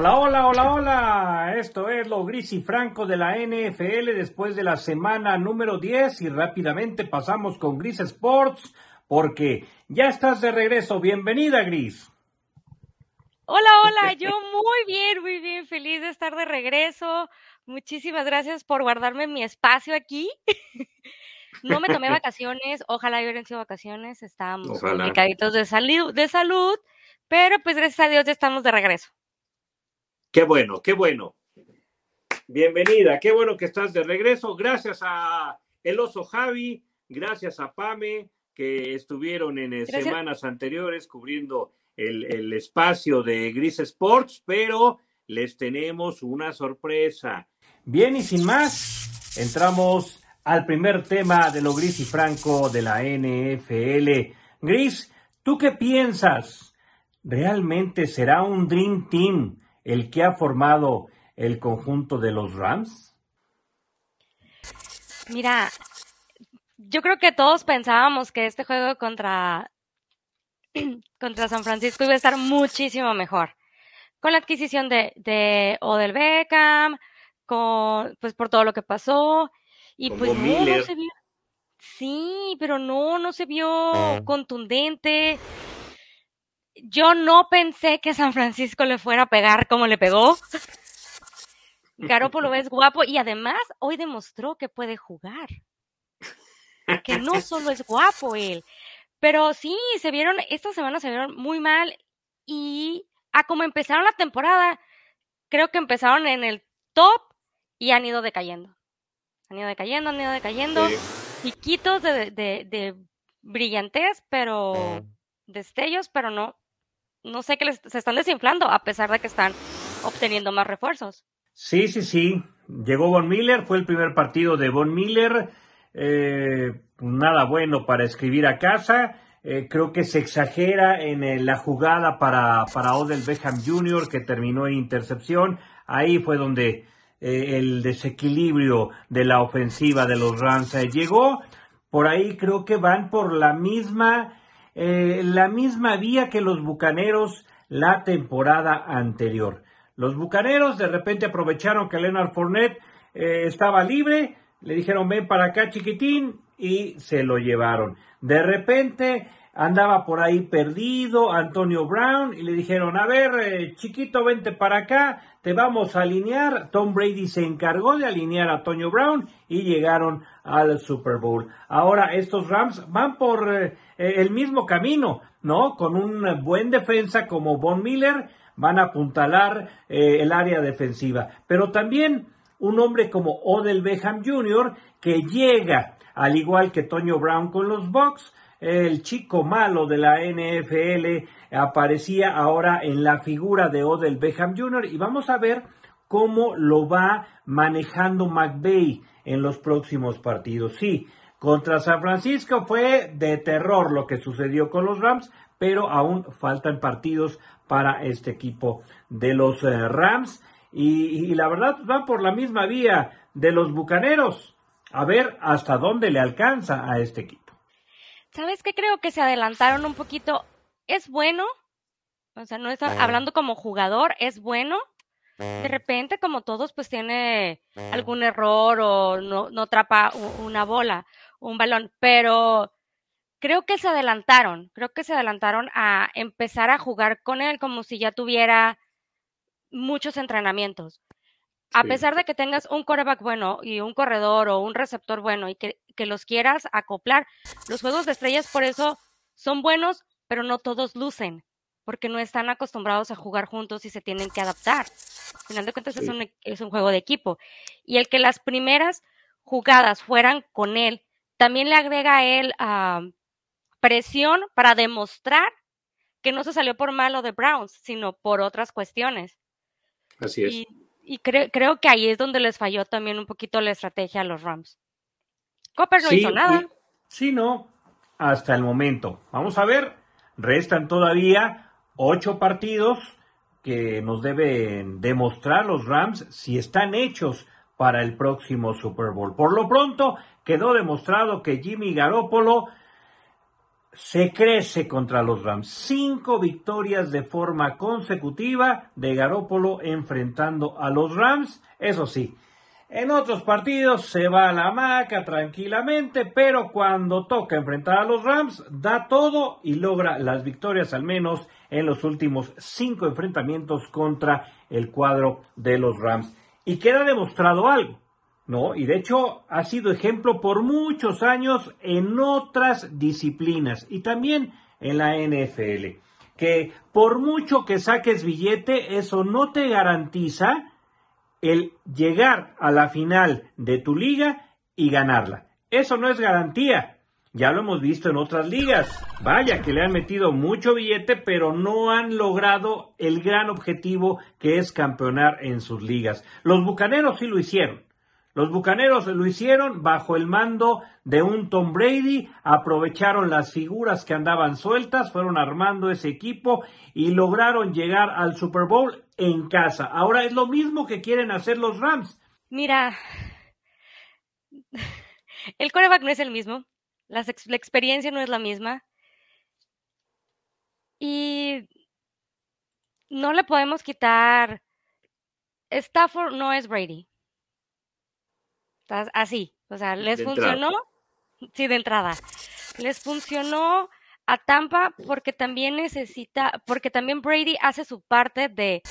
Hola, hola, hola, hola. Esto es lo gris y franco de la NFL después de la semana número 10 y rápidamente pasamos con Gris Sports porque ya estás de regreso. Bienvenida, Gris. Hola, hola, yo muy bien, muy bien, feliz de estar de regreso. Muchísimas gracias por guardarme mi espacio aquí. No me tomé vacaciones, ojalá hubieran sido vacaciones, estábamos complicaditos de, salud, de salud, pero pues gracias a Dios ya estamos de regreso. Qué bueno, qué bueno. Bienvenida, qué bueno que estás de regreso. Gracias a el oso Javi, gracias a Pame, que estuvieron en eh, semanas anteriores cubriendo el, el espacio de Gris Sports, pero les tenemos una sorpresa. Bien, y sin más, entramos al primer tema de lo gris y franco de la NFL. Gris, ¿tú qué piensas? ¿Realmente será un Dream Team el que ha formado el conjunto de los Rams? Mira, yo creo que todos pensábamos que este juego contra, contra San Francisco iba a estar muchísimo mejor. Con la adquisición de, de Odell Beckham, con, pues por todo lo que pasó, y pues no, no se vio. Sí, pero no, no se vio ah. contundente yo no pensé que San Francisco le fuera a pegar como le pegó. Garoppolo es guapo y además hoy demostró que puede jugar. Que no solo es guapo él. Pero sí, se vieron, esta semana se vieron muy mal y a como empezaron la temporada, creo que empezaron en el top y han ido decayendo. Han ido decayendo, han ido decayendo. Chiquitos de, de, de brillantez, pero ah. destellos, pero no, no sé que se están desinflando a pesar de que están obteniendo más refuerzos. Sí, sí, sí. Llegó Von Miller, fue el primer partido de Von Miller. Eh, nada bueno para escribir a casa. Eh, creo que se exagera en eh, la jugada para, para Odell Beckham Jr., que terminó en intercepción. Ahí fue donde el desequilibrio de la ofensiva de los Rams llegó. Por ahí creo que van por la misma eh, la misma vía que los Bucaneros la temporada anterior. Los Bucaneros de repente aprovecharon que Leonard Fournette eh, estaba libre, le dijeron ven para acá chiquitín y se lo llevaron. De repente andaba por ahí perdido Antonio Brown y le dijeron, a ver, eh, chiquito, vente para acá, te vamos a alinear. Tom Brady se encargó de alinear a Antonio Brown y llegaron al Super Bowl. Ahora estos Rams van por eh, el mismo camino, ¿no? Con un buen defensa como Von Miller, van a apuntalar eh, el área defensiva. Pero también un hombre como Odell Beckham Jr., que llega, al igual que Antonio Brown con los Bucks, el chico malo de la NFL aparecía ahora en la figura de Odell Beckham Jr. y vamos a ver cómo lo va manejando McVeigh en los próximos partidos. Sí, contra San Francisco fue de terror lo que sucedió con los Rams, pero aún faltan partidos para este equipo de los eh, Rams. Y, y, la verdad va por la misma vía de los Bucaneros. A ver hasta dónde le alcanza a este equipo. ¿Sabes qué? Creo que se adelantaron un poquito. Es bueno. O sea, no está hablando como jugador, es bueno. De repente, como todos, pues tiene algún error o no, no atrapa una bola, un balón. Pero creo que se adelantaron. Creo que se adelantaron a empezar a jugar con él como si ya tuviera muchos entrenamientos. A pesar de que tengas un coreback bueno y un corredor o un receptor bueno y que, que, los quieras acoplar, los juegos de estrellas por eso son buenos, pero no todos lucen, porque no están acostumbrados a jugar juntos y se tienen que adaptar. Al final de cuentas es, un, es un juego de equipo. Y el que las primeras jugadas fueran con él, también le agrega a él uh, presión para demostrar que no se salió por malo de Browns, sino por otras cuestiones. Así es y creo que ahí es donde les falló también un poquito la estrategia a los Rams. Copper no hizo nada. Sí, no, hasta el momento. Vamos a ver, restan todavía ocho partidos que nos deben demostrar los Rams si están hechos para el próximo Super Bowl. Por lo pronto, quedó demostrado que Jimmy Garoppolo se crece contra los Rams. Cinco victorias de forma consecutiva de Garópolo enfrentando a los Rams. Eso sí, en otros partidos se va a la maca tranquilamente, pero cuando toca enfrentar a los Rams, da todo y logra las victorias al menos en los últimos cinco enfrentamientos contra el cuadro de los Rams. Y queda demostrado algo. ¿No? Y de hecho ha sido ejemplo por muchos años en otras disciplinas y también en la NFL. Que por mucho que saques billete, eso no te garantiza el llegar a la final de tu liga y ganarla. Eso no es garantía. Ya lo hemos visto en otras ligas. Vaya que le han metido mucho billete, pero no han logrado el gran objetivo que es campeonar en sus ligas. Los Bucaneros sí lo hicieron. Los Bucaneros lo hicieron bajo el mando de un Tom Brady, aprovecharon las figuras que andaban sueltas, fueron armando ese equipo y lograron llegar al Super Bowl en casa. Ahora es lo mismo que quieren hacer los Rams. Mira, el coreback no es el mismo, la, la experiencia no es la misma y no le podemos quitar. Stafford no es Brady así, o sea, les funcionó, sí, de entrada, les funcionó a Tampa porque también necesita, porque también Brady hace su parte de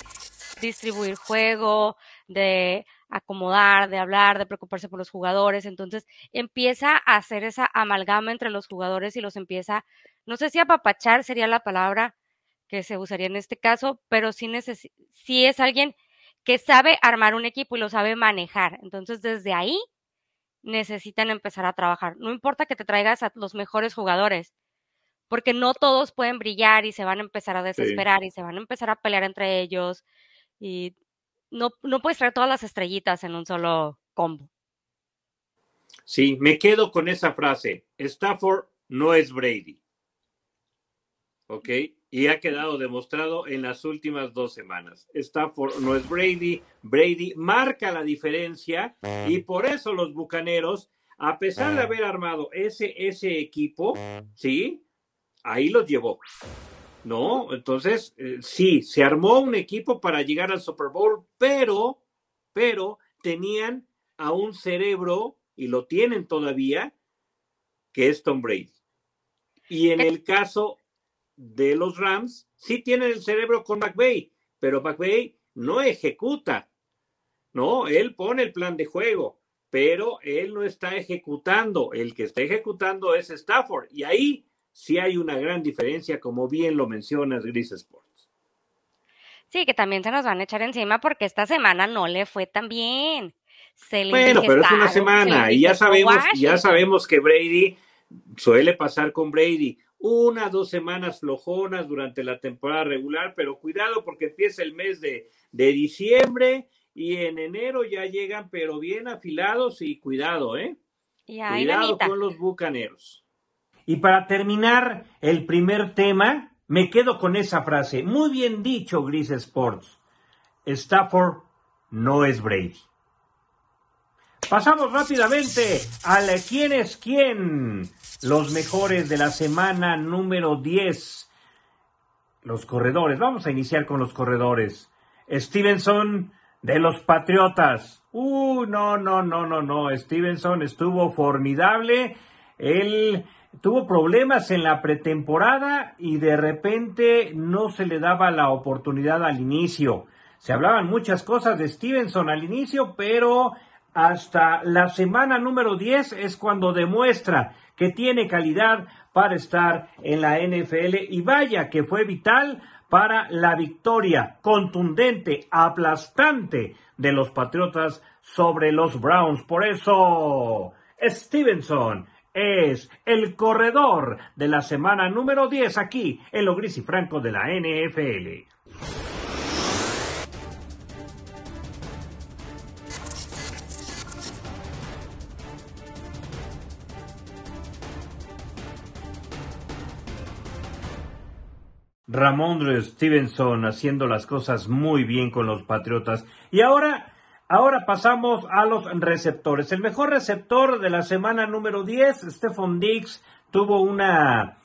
distribuir juego, de acomodar, de hablar, de preocuparse por los jugadores. Entonces empieza a hacer esa amalgama entre los jugadores y los empieza, no sé si apapachar sería la palabra que se usaría en este caso, pero sí, sí es alguien que sabe armar un equipo y lo sabe manejar. Entonces, desde ahí necesitan empezar a trabajar. No importa que te traigas a los mejores jugadores, porque no todos pueden brillar y se van a empezar a desesperar y se van a empezar a pelear entre ellos y no, no puedes traer todas las estrellitas en un solo combo. Sí, me quedo con esa frase. Stafford no es Brady. ¿Ok? Y ha quedado demostrado en las últimas dos semanas. Stafford no es Brady, Brady marca la diferencia y por eso los Bucaneros, a pesar de haber armado ese, ese equipo, ¿sí? Ahí los llevó. ¿No? Entonces, eh, sí, se armó un equipo para llegar al Super Bowl, pero, pero tenían a un cerebro, y lo tienen todavía, que es Tom Brady. Y en el caso de los Rams sí tienen el cerebro con McVay, pero McVay no ejecuta. No, él pone el plan de juego, pero él no está ejecutando. El que está ejecutando es Stafford. Y ahí sí hay una gran diferencia, como bien lo mencionas, Gris Sports. Sí, que también se nos van a echar encima porque esta semana no le fue tan bien. bueno, pero es una semana y ya sabemos, ya sabemos que Brady suele pasar con Brady una, dos semanas flojonas durante la temporada regular, pero cuidado porque empieza el mes de, diciembre y en enero ya llegan, pero bien afilados y cuidado, ¿eh? cuidado con los bucaneros. Y para terminar el primer tema, me quedo con esa frase. Muy bien dicho, Gris Sports. Stafford no es Brady. Pasamos rápidamente a quién es quién. Los mejores de la semana número 10. Los corredores. Vamos a iniciar con los corredores. Stevenson de los Patriotas. Uh, no, no, no, no, no. Stevenson estuvo formidable. Él tuvo problemas en la pretemporada y de repente no se le daba la oportunidad al inicio. Se hablaban muchas cosas de Stevenson al inicio, pero hasta la semana número 10 es cuando demuestra que tiene calidad para estar en la NFL y vaya que fue vital para la victoria contundente, aplastante de los Patriotas sobre los Browns. Por eso, Stevenson es el corredor de la semana número 10 aquí en lo gris y franco de la NFL. Ramondre Stevenson haciendo las cosas muy bien con los Patriotas. Y ahora, ahora pasamos a los receptores. El mejor receptor de la semana número 10, Stephon Diggs, tuvo una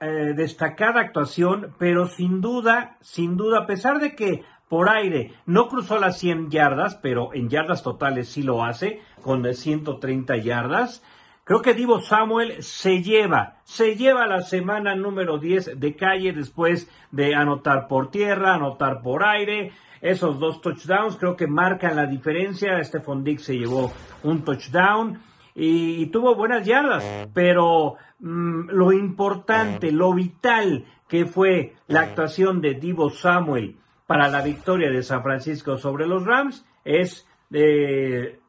eh, destacada actuación, pero sin duda, sin duda, a pesar de que por aire no cruzó las 100 yardas, pero en yardas totales sí lo hace, con 130 yardas. Creo que Divo Samuel se lleva, se lleva la semana número 10 de calle después de anotar por tierra, anotar por aire. Esos dos touchdowns creo que marcan la diferencia. Stephon Dick se llevó un touchdown y, tuvo buenas yardas, pero mm, lo importante, lo vital que fue la actuación de Divo Samuel para la victoria de San Francisco sobre los Rams es eh,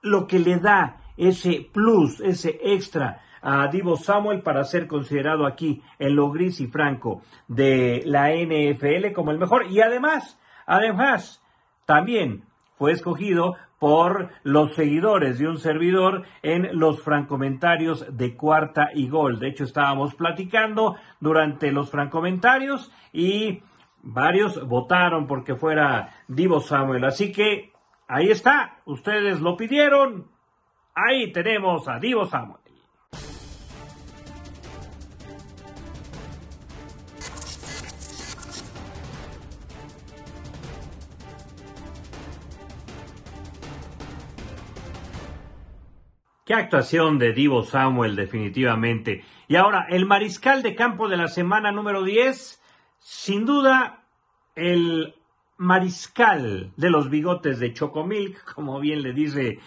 lo que le da ese plus, ese extra a Divo Samuel para ser considerado aquí en lo gris y franco de la NFL como el mejor. Y además, además, también fue escogido por los seguidores de un servidor en los francomentarios de cuarta y gol. De hecho, estábamos platicando durante los francomentarios y varios votaron porque fuera Divo Samuel. Así que ahí está, ustedes lo pidieron, Ahí tenemos a Divo Samuel. Qué actuación de Divo Samuel, definitivamente. Y ahora, el mariscal de campo de la semana número 10, sin duda, el mariscal de los bigotes de Chocomilk, como bien le dice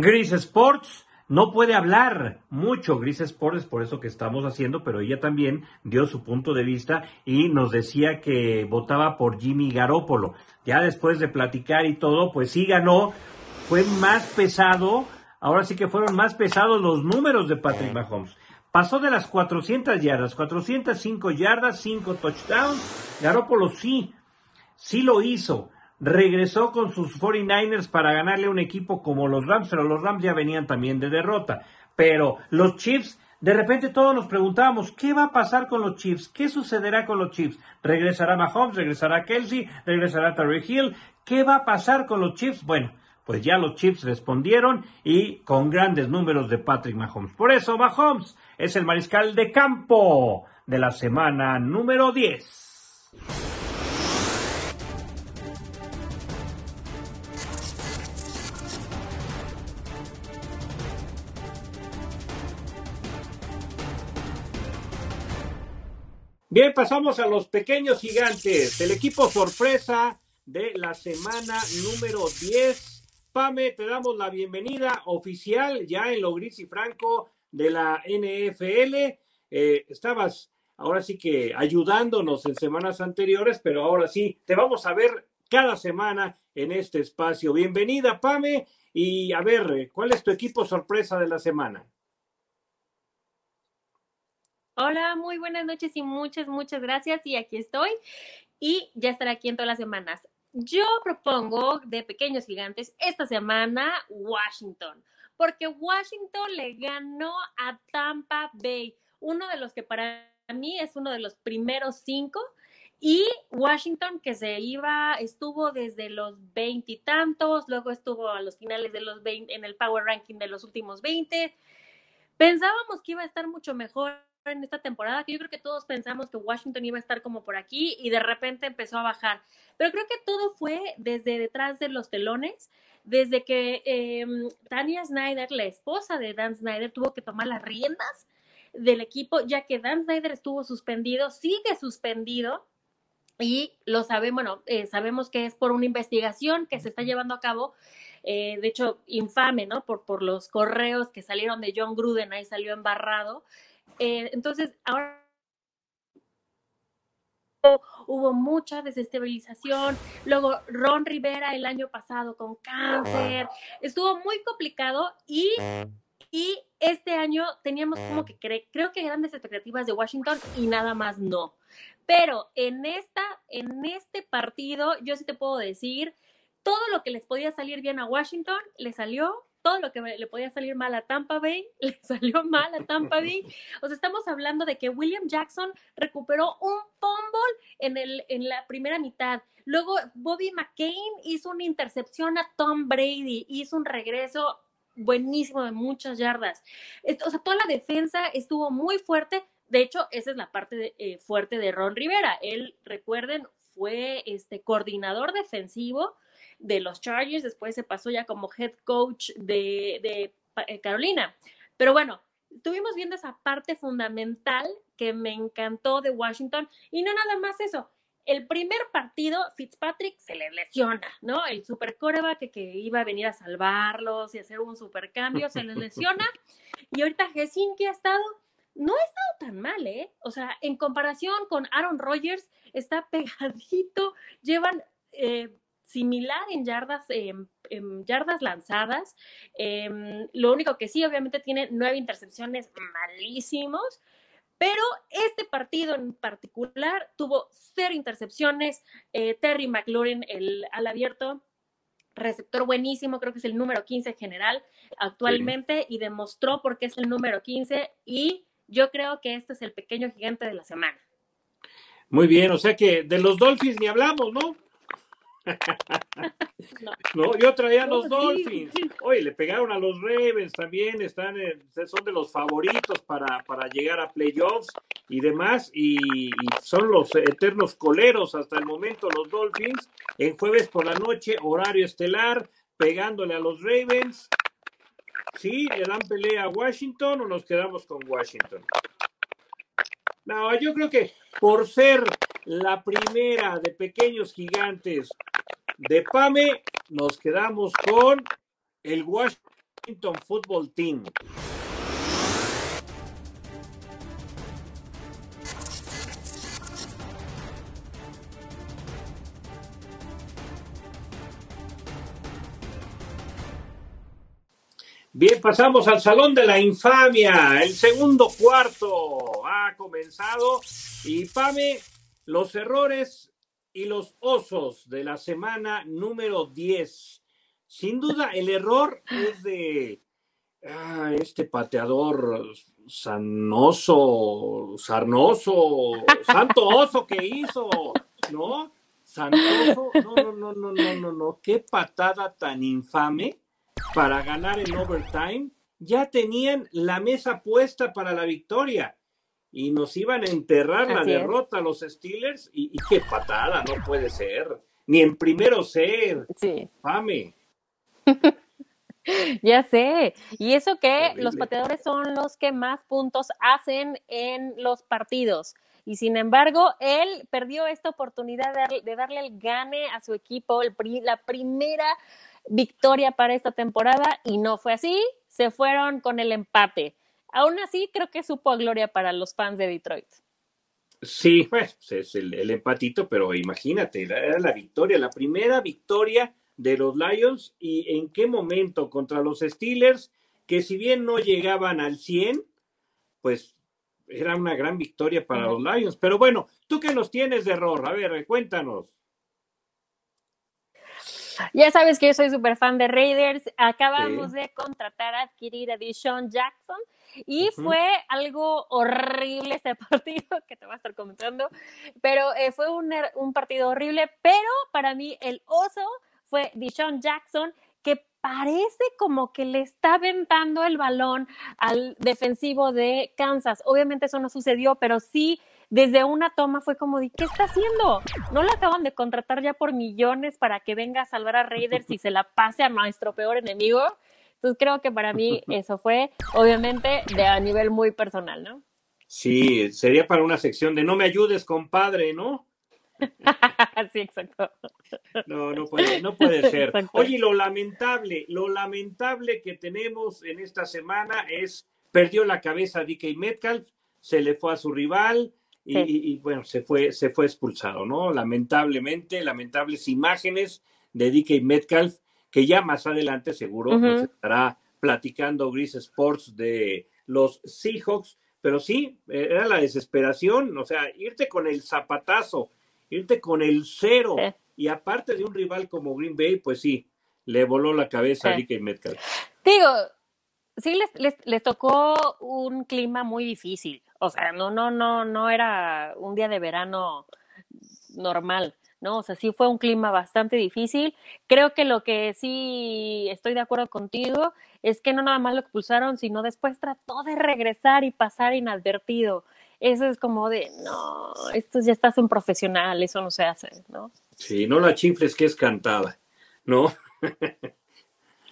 Gris Sports no puede hablar mucho Gris Sports, por eso que estamos haciendo, pero ella también dio su punto de vista y nos decía que votaba por Jimmy Garoppolo. Ya después de platicar y todo, pues sí ganó, fue más pesado, ahora sí que fueron más pesados los números de Patrick Mahomes. Pasó de las 400 yardas, 405 yardas, 5 touchdowns. Garoppolo sí, sí lo hizo regresó con sus 49ers para ganarle un equipo como los Rams, pero los Rams ya venían también de derrota. Pero los Chiefs, de repente todos nos preguntábamos, ¿qué va a pasar con los Chiefs? ¿Qué sucederá con los Chiefs? ¿Regresará Mahomes? ¿Regresará Kelsey? ¿Regresará Terry Hill? ¿Qué va a pasar con los Chiefs? Bueno, pues ya los Chiefs respondieron y con grandes números de Patrick Mahomes. Por eso Mahomes es el mariscal de campo de la semana número 10. Bien, pasamos a los pequeños gigantes. El equipo sorpresa de la semana número 10. Pame, te damos la bienvenida oficial ya en lo gris y franco de la NFL. Eh, estabas ahora sí que ayudándonos en semanas anteriores, pero ahora sí, te vamos a ver cada semana en este espacio. Bienvenida, Pame. Y a ver, ¿cuál es tu equipo sorpresa de la semana? Hola, muy buenas noches y muchas, muchas gracias. Y aquí estoy y ya estaré aquí en todas las semanas. Yo propongo de pequeños gigantes esta semana Washington, porque Washington le ganó a Tampa Bay, uno de los que para mí es uno de los primeros cinco. Y Washington, que se iba, estuvo desde los veintitantos, luego estuvo a los finales de los 20, en el Power Ranking de los últimos 20. Pensábamos que iba a estar mucho mejor en esta temporada, que yo creo que todos pensamos que Washington iba a estar como por aquí y de repente empezó a bajar. Pero creo que todo fue desde detrás de los telones, desde que eh, Tania Snyder, la esposa de Dan Snyder, tuvo que tomar las riendas del equipo, ya que Dan Snyder estuvo suspendido, sigue suspendido. Y lo sabemos, bueno, eh, sabemos que es por una investigación que se está llevando a cabo, eh, de hecho, infame, ¿no? Por, por los correos que salieron de John Gruden, ahí salió embarrado. Eh, entonces, ahora hubo mucha desestabilización. Luego, Ron Rivera el año pasado con cáncer. Estuvo muy complicado y, y este año teníamos como que creo que grandes expectativas de Washington y nada más no. Pero en esta, en este partido, yo sí te puedo decir, todo lo que les podía salir bien a Washington le salió todo lo que le podía salir mal a Tampa Bay, le salió mal a Tampa Bay. O sea, estamos hablando de que William Jackson recuperó un fumble en, el, en la primera mitad. Luego Bobby McCain hizo una intercepción a Tom Brady, hizo un regreso buenísimo de muchas yardas. O sea, toda la defensa estuvo muy fuerte, De hecho, esa es la parte eh, fuerte de Ron Rivera. Él, recuerden, fue este coordinador defensivo de los Chargers, después se pasó ya como head coach de, de eh, Carolina. Pero bueno, estuvimos viendo esa parte fundamental que me encantó de Washington y no nada más eso. El primer partido, Fitzpatrick se le lesiona, ¿no? El super coreback que, iba a venir a salvarlos y hacer un super cambio, se le lesiona. Y ahorita Gesín, que ha estado, no ha estado tan mal, ¿eh? O sea, en comparación con Aaron Rodgers, está pegadito, llevan eh, similar en yardas, en yardas lanzadas. Em, lo único que sí, obviamente, tiene nueve intercepciones malísimos. Pero este partido en particular tuvo cero intercepciones. Eh, Terry McLaurin, el al abierto, receptor buenísimo, creo que es el número 15 general actualmente y demostró por qué es el número 15 y yo creo que este es el pequeño gigante de la semana. Muy bien, o sea que de los Dolphins ni hablamos, ¿no? no. yo traía a los Dolphins. Oye, le pegaron a los Ravens también, están son de los favoritos para, para llegar a playoffs y demás, y, son los eternos coleros hasta el momento los Dolphins, en jueves por la noche, horario estelar, pegándole a los Ravens. ¿Sí? ¿Le dan pelea a Washington o nos quedamos con Washington? No, yo creo que por ser la primera de pequeños gigantes de PAME, nos quedamos con el Washington Football Team. Bien, pasamos al Salón de la Infamia. El segundo cuarto ha comenzado y Pame, los errores y los osos de la semana número 10. Sin duda, el error es de ah, este pateador sanoso, sarnoso, santo oso que hizo, ¿no? Sanoso, no, no, no, no, no, no, no, qué patada tan infame para ganar en overtime. Ya tenían la mesa puesta para la victoria y nos iban a enterrar la derrota a los Steelers y, qué patada, no puede ser. Ni en primero ser. Sí. Fame. ya sé. Y eso que los pateadores son los que más puntos hacen en los partidos. Y sin embargo, él perdió esta oportunidad de, darle el gane a su equipo, la primera victoria para esta temporada, y no fue así. Se fueron con el empate. Aún así, creo que supo a gloria para los fans de Detroit. Sí, pues es el, empatito, pero imagínate, era la victoria, la primera victoria de los Lions y en qué momento contra los Steelers, que si bien no llegaban al 100, pues era una gran victoria para los Lions. Pero bueno, ¿tú qué nos tienes de error? A ver, cuéntanos. Ya sabes que yo soy súper fan de Raiders. Acabamos de contratar, a adquirir a Deshaun Jackson y fue algo horrible este partido que te voy a estar comentando, pero eh, fue un, er, un, partido horrible, pero para mí el oso fue Deshaun Jackson que parece como que le está aventando el balón al defensivo de Kansas. Obviamente eso no sucedió, pero sí desde una toma fue como ¿qué está haciendo? ¿No lo acaban de contratar ya por millones para que venga a salvar a Raiders y se la pase a nuestro peor enemigo? Entonces creo que para mí eso fue, obviamente, de a nivel muy personal, ¿no? Sí, sería para una sección de no me ayudes, compadre, ¿no? sí, exacto. No, no puede, no puede ser. Oye, lo lamentable, lo lamentable que tenemos en esta semana es perdió la cabeza DK Metcalf, se le fue a su rival y, y, bueno, se fue, se fue expulsado, ¿no? Lamentablemente, lamentables imágenes de DK Metcalf que ya más adelante seguro nos estará platicando Gris Sports de los Seahawks, pero sí, era la desesperación, o sea, irte con el zapatazo, irte con el cero, y aparte de un rival como Green Bay, pues sí, le voló la cabeza a Ricky Metcalf. Digo, sí les, les, les, tocó un clima muy difícil, o sea, no, no, no, no era un día de verano normal. ¿No? O sea, sí fue un clima bastante difícil. Creo que lo que sí estoy de acuerdo contigo es que no nada más lo expulsaron, sino después trató de regresar y pasar inadvertido. eso es como de, no, esto ya estás en profesional, eso no se hace, ¿no? Sí, no la chifles que es cantada, ¿no?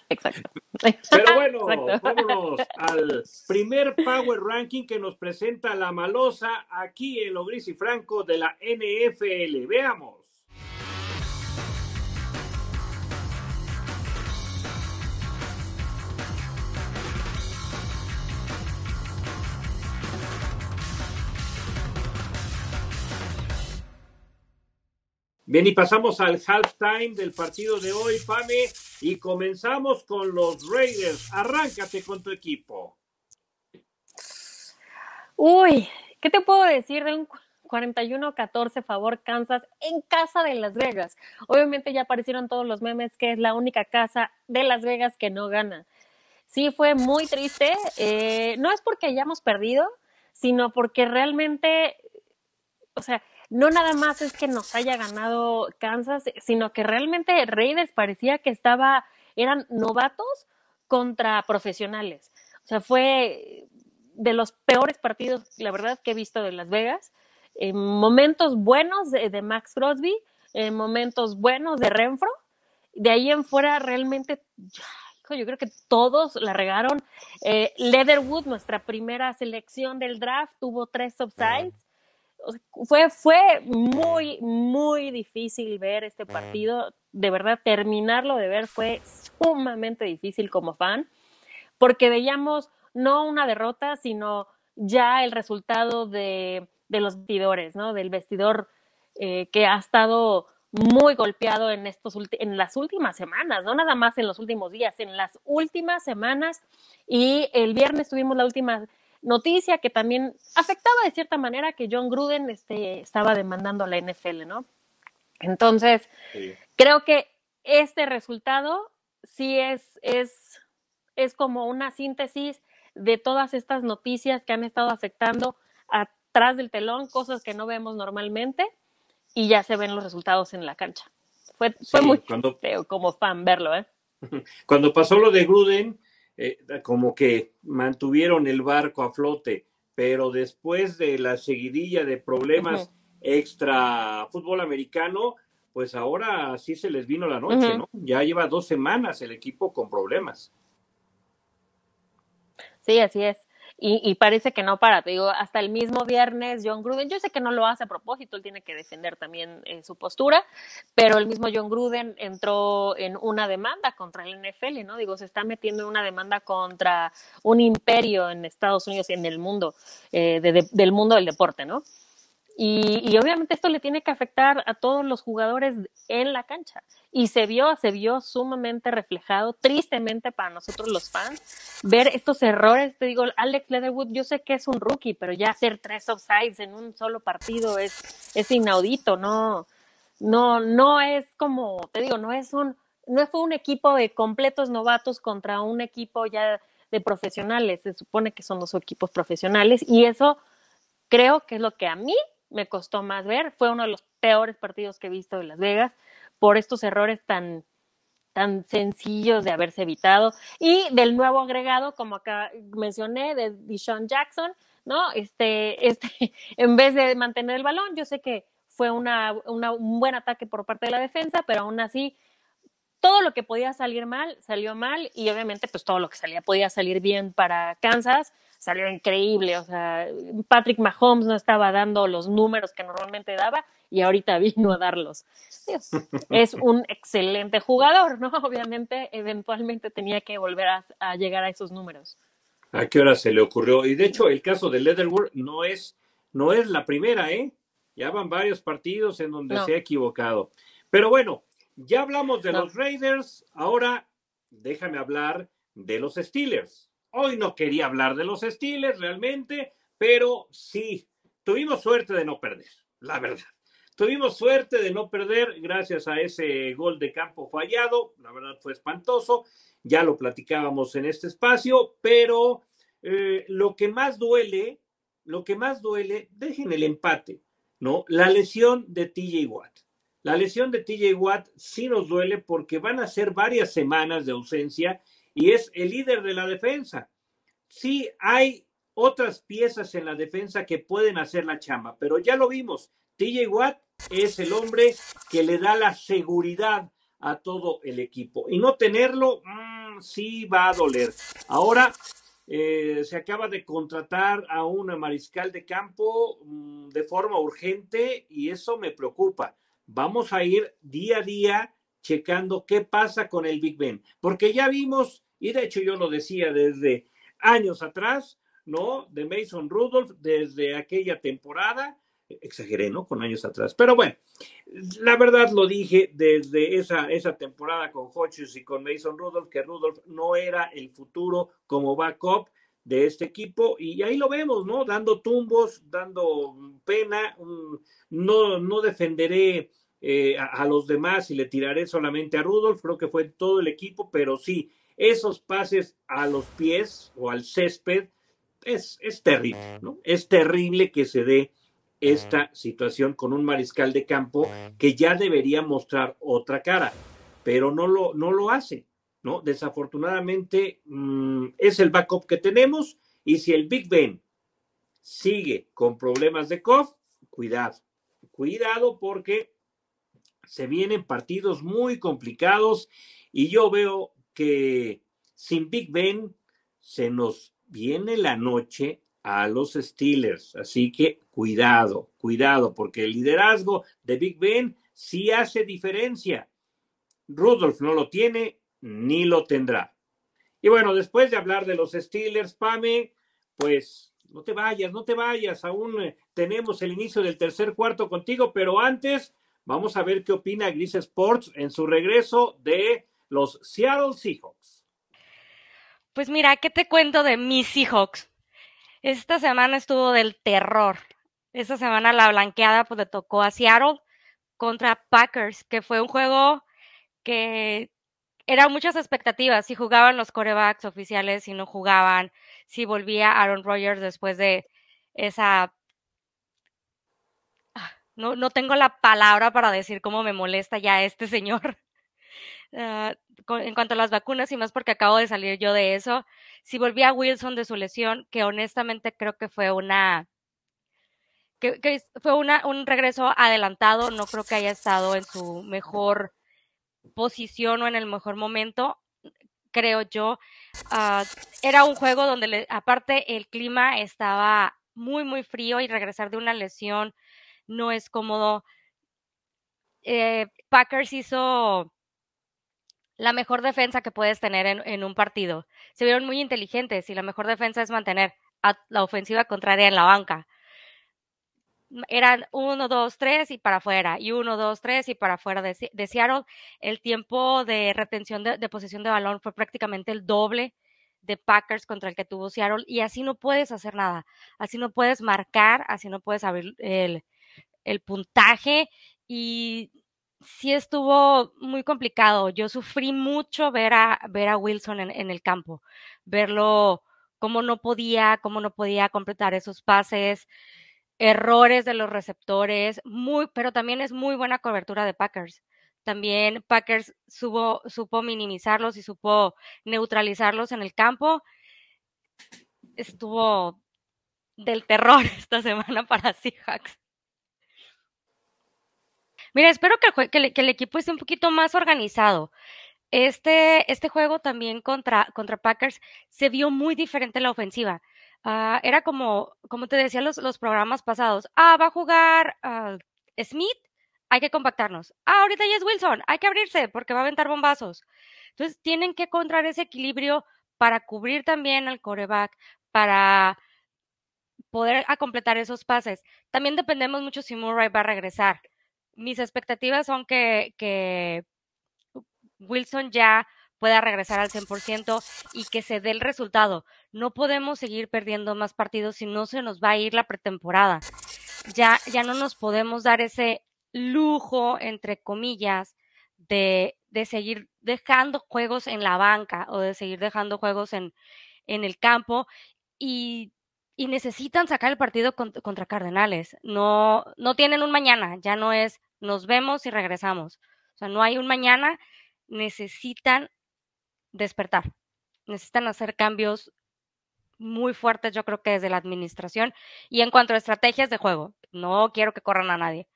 Exacto. Pero bueno, vámonos al primer Power Ranking que nos presenta la malosa aquí en lo gris y franco de la NFL. Veamos. Bien, y pasamos al halftime del partido de hoy, Pame, y comenzamos con los Raiders. Arráncate con tu equipo. Uy, ¿qué te puedo decir de un 41-14 favor Kansas en casa de Las Vegas? Obviamente ya aparecieron todos los memes que es la única casa de Las Vegas que no gana. Sí, fue muy triste. Eh, no es porque hayamos perdido, sino porque realmente, o sea, no nada más es que nos haya ganado Kansas, sino que realmente Raiders parecía que estaba, eran novatos contra profesionales. O sea, fue de los peores partidos, la verdad, que he visto de Las Vegas. En momentos buenos de, Max Crosby, en momentos buenos de Renfro. De ahí en fuera, realmente, yo creo que todos la regaron. Eh, Leatherwood, nuestra primera selección del draft, tuvo tres subsides fue, fue muy, muy difícil ver este partido. De verdad, terminarlo de ver fue sumamente difícil como fan, porque veíamos no una derrota, sino ya el resultado de, de los vestidores, ¿no? Del vestidor eh, que ha estado muy golpeado en, estos, en las últimas semanas, no nada más en los últimos días, en las últimas semanas. Y el viernes tuvimos la última noticia que también afectaba de cierta manera que John Gruden este, estaba demandando a la NFL, ¿no? Entonces, creo que este resultado sí es, es, es como una síntesis de todas estas noticias que han estado afectando atrás del telón, cosas que no vemos normalmente, y ya se ven los resultados en la cancha. Fue, fue muy feo como fan verlo, ¿eh? Cuando pasó lo de Gruden, eh, como que mantuvieron el barco a flote, pero después de la seguidilla de problemas extra fútbol americano, pues ahora sí se les vino la noche, ¿no? Ya lleva dos semanas el equipo con problemas. Sí, así es. Y, parece que no para, te digo, hasta el mismo viernes John Gruden, yo sé que no lo hace a propósito, él tiene que defender también eh, su postura, pero el mismo John Gruden entró en una demanda contra el NFL, ¿no? Digo, se está metiendo en una demanda contra un imperio en Estados Unidos y en el mundo, eh, del mundo del deporte, ¿no? Y, obviamente esto le tiene que afectar a todos los jugadores en la cancha. Y se vio, se vio sumamente reflejado, tristemente para nosotros los fans, ver estos errores. Te digo, Alex Leatherwood, yo sé que es un rookie, pero ya hacer tres offsides en un solo partido es, es inaudito, no, no, no es como, te digo, no es un, no fue un equipo de completos novatos contra un equipo ya de profesionales. Se supone que son dos equipos profesionales y eso creo que es lo que a mí me costó más ver. Fue uno de los peores partidos que he visto de Las Vegas por estos errores tan, tan sencillos de haberse evitado. Y del nuevo agregado, como acá mencioné, de Deshaun Jackson, ¿no? Este, este, en vez de mantener el balón, yo sé que fue una, un buen ataque por parte de la defensa, pero aún así, todo lo que podía salir mal, salió mal, y obviamente, pues todo lo que salía podía salir bien para Kansas salió increíble, o sea, Patrick Mahomes no estaba dando los números que normalmente daba y ahorita vino a darlos. Es un excelente jugador, ¿no? Obviamente, eventualmente tenía que volver a, llegar a esos números. ¿A qué hora se le ocurrió? Y de hecho, el caso de Leatherwood no es, no es la primera, ¿eh? Ya van varios partidos en donde se ha equivocado. Pero bueno, ya hablamos de los Raiders, ahora déjame hablar de los Steelers. Hoy no quería hablar de los Steelers realmente, pero sí, tuvimos suerte de no perder, la verdad. Tuvimos suerte de no perder gracias a ese gol de campo fallado, la verdad fue espantoso, ya lo platicábamos en este espacio, pero eh, lo que más duele, lo que más duele, dejen el empate, ¿no? La lesión de TJ Watt. La lesión de TJ Watt sí nos duele porque van a ser varias semanas de ausencia y es el líder de la defensa. Sí hay otras piezas en la defensa que pueden hacer la chamba, pero ya lo vimos, TJ Watt es el hombre que le da la seguridad a todo el equipo y no tenerlo mmm, sí va a doler. Ahora eh, se acaba de contratar a una mariscal de campo mmm, de forma urgente y eso me preocupa. Vamos a ir día a día checando qué pasa con el Big Ben, porque ya vimos, y de hecho yo lo decía desde años atrás, ¿no? De Mason Rudolph desde aquella temporada. Exageré, ¿no? Con años atrás. Pero bueno, la verdad lo dije desde esa, esa temporada con Hodges y con Mason Rudolph, que Rudolph no era el futuro como backup de este equipo y ahí lo vemos, ¿no? Dando tumbos, dando pena, no, no defenderé eh, a, a, los demás y le tiraré solamente a Rudolph, creo que fue todo el equipo, pero sí, esos pases a los pies o al césped es, es terrible, ¿no? Es terrible que se dé esta situación con un mariscal de campo que ya debería mostrar otra cara, pero no lo, no lo hace, ¿no? Desafortunadamente mmm, es el backup que tenemos y si el Big Ben sigue con problemas de cough, cuidado, cuidado porque se vienen partidos muy complicados y yo veo que sin Big Ben se nos viene la noche a los Steelers. Así que cuidado, cuidado, porque el liderazgo de Big Ben sí hace diferencia. Rudolph no lo tiene ni lo tendrá. Y bueno, después de hablar de los Steelers, Pame, pues no te vayas, no te vayas. Aún eh, tenemos el inicio del tercer cuarto contigo, pero antes vamos a ver qué opina Gris Sports en su regreso de los Seattle Seahawks. Pues mira, ¿qué te cuento de mis Seahawks? Esta semana estuvo del terror. Esta semana la blanqueada pues le tocó a Seattle contra Packers, que fue un juego que eran muchas expectativas, si jugaban los corebacks oficiales, si no jugaban, si volvía Aaron Rodgers después de esa... No, no tengo la palabra para decir cómo me molesta ya este señor. Uh, en cuanto a las vacunas y más porque acabo de salir yo de eso, si volvía Wilson de su lesión, que honestamente creo que fue una que, fue una, un regreso adelantado, no creo que haya estado en su mejor posición o en el mejor momento, creo yo. Uh, era un juego donde, le, aparte, el clima estaba muy, muy frío y regresar de una lesión no es cómodo. Eh, Packers hizo la mejor defensa que puedes tener en, en, un partido. Se vieron muy inteligentes y la mejor defensa es mantener a la ofensiva contraria en la banca. Eran uno, dos, tres y para afuera, y uno, dos, tres y para afuera de, Seattle. El tiempo de retención de, posesión de balón fue prácticamente el doble de Packers contra el que tuvo Seattle, y así no puedes hacer nada. Así no puedes marcar, así no puedes abrir el puntaje, y sí estuvo muy complicado. Yo sufrí mucho ver a, ver a Wilson en, el campo, verlo cómo no podía, cómo no podía completar esos pases, errores de los receptores, muy, pero también es muy buena cobertura de Packers. También Packers supo, supo minimizarlos y supo neutralizarlos en el campo. Estuvo del terror esta semana para Seahawks. Mira, espero que el, equipo esté un poquito más organizado. Este, este juego también contra, contra Packers se vio muy diferente la ofensiva. Uh, era como, como te decía los, los programas pasados. Ah, va a jugar uh, Smith, hay que compactarnos. Ah, ahorita ya es Wilson, hay que abrirse porque va a aventar bombazos. Entonces tienen que encontrar ese equilibrio para cubrir también al coreback, para poder a completar esos pases. También dependemos mucho si Murray va a regresar mis expectativas son que, que Wilson ya pueda regresar al 100% y que se dé el resultado. No podemos seguir perdiendo más partidos si no se nos va a ir la pretemporada. Ya, ya no nos podemos dar ese lujo, entre comillas, de, de seguir dejando juegos en la banca o de seguir dejando juegos en, en el campo y y necesitan sacar el partido contra, contra Cardenales. No, no tienen un mañana, ya no es nos vemos y regresamos. O sea, no hay un mañana, necesitan despertar, necesitan hacer cambios muy fuertes, yo creo que desde la administración. Y en cuanto a estrategias de juego, no quiero que corran a nadie.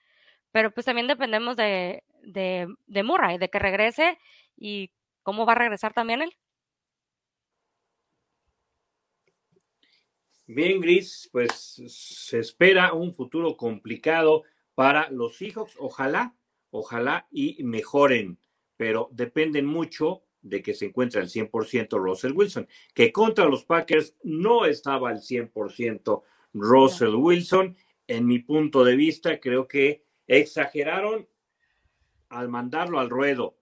Pero pues también dependemos de, de, de Murray, de que regrese y cómo va a regresar también él. Bien, Gris, pues se espera un futuro complicado para los Seahawks. Ojalá, ojalá y mejoren, pero dependen mucho de que se encuentre al 100% Russell Wilson, que contra los Packers no estaba al 100% Russell Wilson. En mi punto de vista, creo que exageraron al mandarlo al ruedo,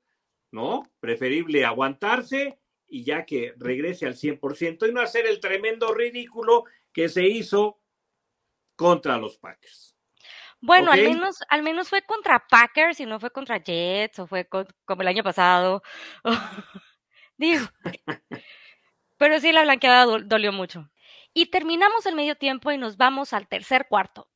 ¿no? Preferible aguantarse y ya que regrese al 100% y no hacer el tremendo ridículo que se hizo contra los Packers. Bueno, al menos, al menos fue contra Packers y no fue contra Jets o fue como el año pasado. Digo. Pero sí, la blanqueada dolió mucho. Y terminamos el medio tiempo y nos vamos al tercer cuarto.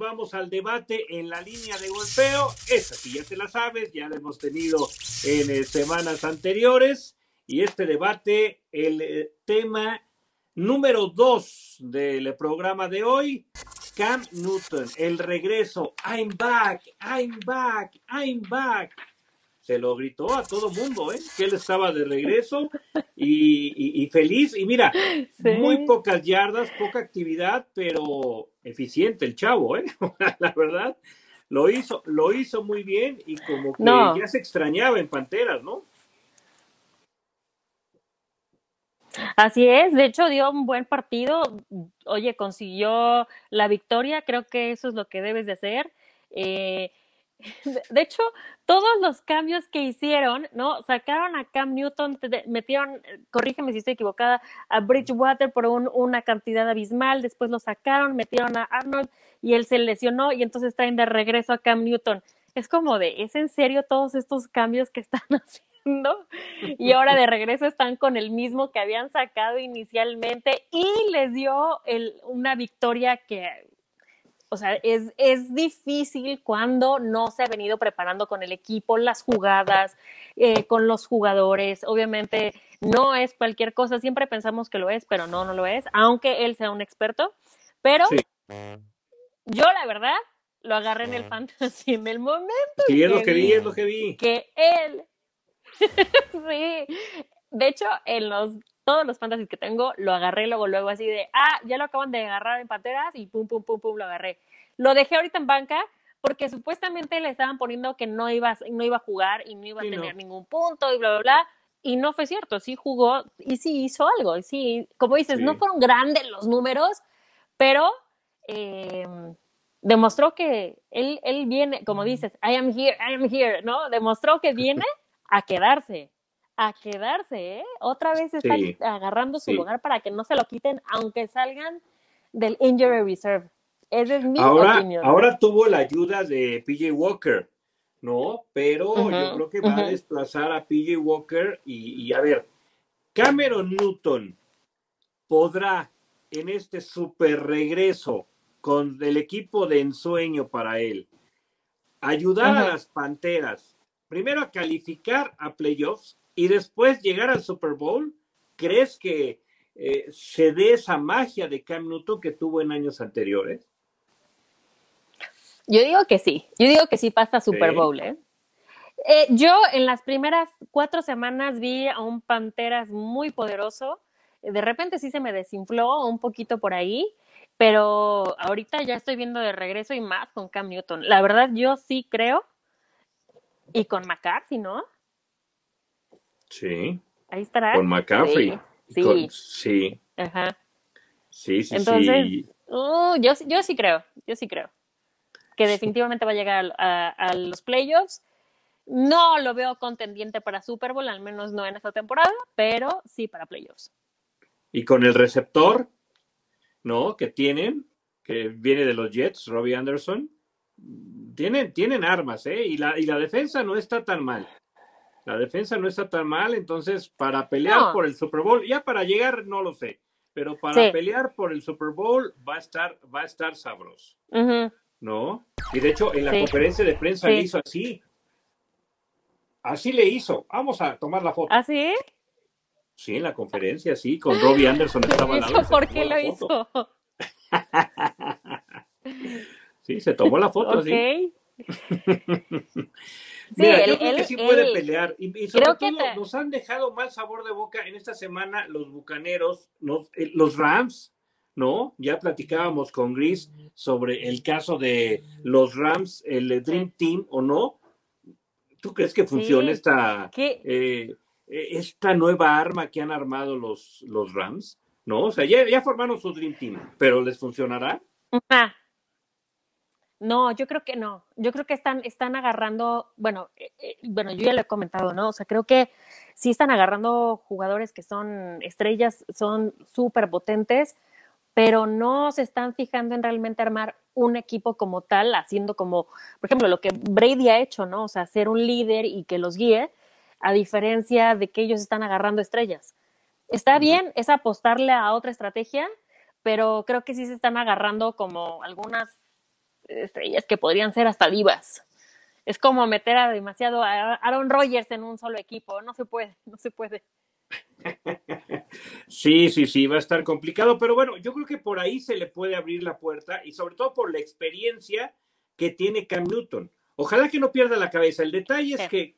Vamos al debate en la línea de golpeo. Esa sí ya te la sabes, ya la hemos tenido en eh, semanas anteriores. Y este debate, el eh, tema número dos del programa de hoy, Cam Newton, el regreso. I'm back, I'm back, I'm back se lo gritó a todo mundo, ¿eh? que él estaba de regreso y, feliz. Y mira, muy pocas yardas, poca actividad, pero eficiente el chavo, ¿eh? la verdad, lo hizo, lo hizo muy bien y como que ya se extrañaba en Panteras, ¿no? Así es, de hecho dio un buen partido, oye, consiguió la victoria, creo que eso es lo que debes de hacer. Eh, de hecho, todos los cambios que hicieron, ¿no? Sacaron a Cam Newton, metieron, corrígeme si estoy equivocada, a Bridgewater por una cantidad abismal, después lo sacaron, metieron a Arnold y él se lesionó y entonces traen de regreso a Cam Newton. Es como de, ¿es en serio todos estos cambios que están haciendo? Y ahora de regreso están con el mismo que habían sacado inicialmente y les dio una victoria que o sea, es, es difícil cuando no se ha venido preparando con el equipo, las jugadas, eh, con los jugadores. Obviamente no es cualquier cosa, siempre pensamos que lo es, pero no, no lo es, aunque él sea un experto. Pero yo la verdad lo agarré en el fantasy en el momento. Sí, es lo que vi, es lo que vi. Que él, sí, de hecho, en los todos los fantasies que tengo, lo agarré luego, luego así de, ah, ya lo acaban de agarrar en Panteras y pum, pum, pum, pum, lo agarré. Lo dejé ahorita en banca porque supuestamente le estaban poniendo que no iba, no iba a jugar y no iba a tener ningún punto y bla, bla, bla. Y no fue cierto, sí jugó y sí hizo algo. Y sí, como dices, no fueron grandes los números, pero eh, demostró que él, él viene, como dices, I am here, I am here, ¿no? Demostró que viene a quedarse a quedarse, ¿eh? Otra vez está agarrando su lugar para que no se lo quiten, aunque salgan del Injury Reserve. Esa es mi ahora, opinión. Ahora tuvo la ayuda de PJ Walker, ¿no? Pero yo creo que va a desplazar a PJ Walker y, a ver, Cameron Newton podrá en este super regreso con el equipo de ensueño para él ayudar a las Panteras primero a calificar a playoffs y después llegar al Super Bowl, ¿crees que eh, se dé esa magia de Cam Newton que tuvo en años anteriores? Yo digo que sí, yo digo que sí pasa Super Bowl, ¿eh? ¿eh? yo en las primeras cuatro semanas vi a un Panteras muy poderoso. De repente sí se me desinfló un poquito por ahí, pero ahorita ya estoy viendo de regreso y más con Cam Newton. La verdad, yo sí creo. Y con McCarthy, ¿no? Sí. Ahí estará. Con McCaffrey. Sí. sí. Ajá. Sí, sí, Entonces, uh, yo, yo sí creo, yo sí creo que definitivamente va a llegar a, los playoffs. No lo veo contendiente para Super Bowl, al menos no en esta temporada, pero sí para playoffs. Y con el receptor, ¿no? Que tienen, que viene de los Jets, Robbie Anderson, tienen, tienen armas, ¿eh? Y la, y la defensa no está tan mal. La defensa no está tan mal, entonces para pelear por el Super Bowl, ya para llegar no lo sé, pero para pelear por el Super Bowl va a estar, va a estar sabroso. ¿No? Y de hecho, en la conferencia de prensa le hizo así. Así le hizo. Vamos a tomar la foto. ¿Así? ¿Ah, sí, en la conferencia, sí, con Robbie Anderson estaba al ¿Por qué lo hizo? sí, se tomó la foto así. Mira, yo creo que sí puede pelear. Y, sobre todo nos han dejado mal sabor de boca en esta semana los bucaneros, eh, los, Rams, ¿no? Ya platicábamos con Gris sobre el caso de los Rams, el Dream Team o no. ¿Tú crees que funciona esta, eh, esta nueva arma que han armado los, los Rams? ¿No? O sea, ya, ya formaron su Dream Team, pero ¿les funcionará? No, yo creo que no. Yo creo que están, están agarrando, bueno, eh, eh, bueno, yo ya lo he comentado, ¿no? O sea, creo que sí están agarrando jugadores que son estrellas, son súper potentes, pero no se están fijando en realmente armar un equipo como tal, haciendo como, por ejemplo, lo que Brady ha hecho, ¿no? O sea, ser un líder y que los guíe, a diferencia de que ellos están agarrando estrellas. Está bien, es apostarle a otra estrategia, pero creo que sí se están agarrando como algunas estrellas que podrían ser hasta divas. Es como meter a demasiado a Aaron Rodgers en un solo equipo. No se puede, no se puede. Sí, sí, sí, va a estar complicado, pero bueno, yo creo que por ahí se le puede abrir la puerta y sobre todo por la experiencia que tiene Cam Newton. Ojalá que no pierda la cabeza. El detalle es que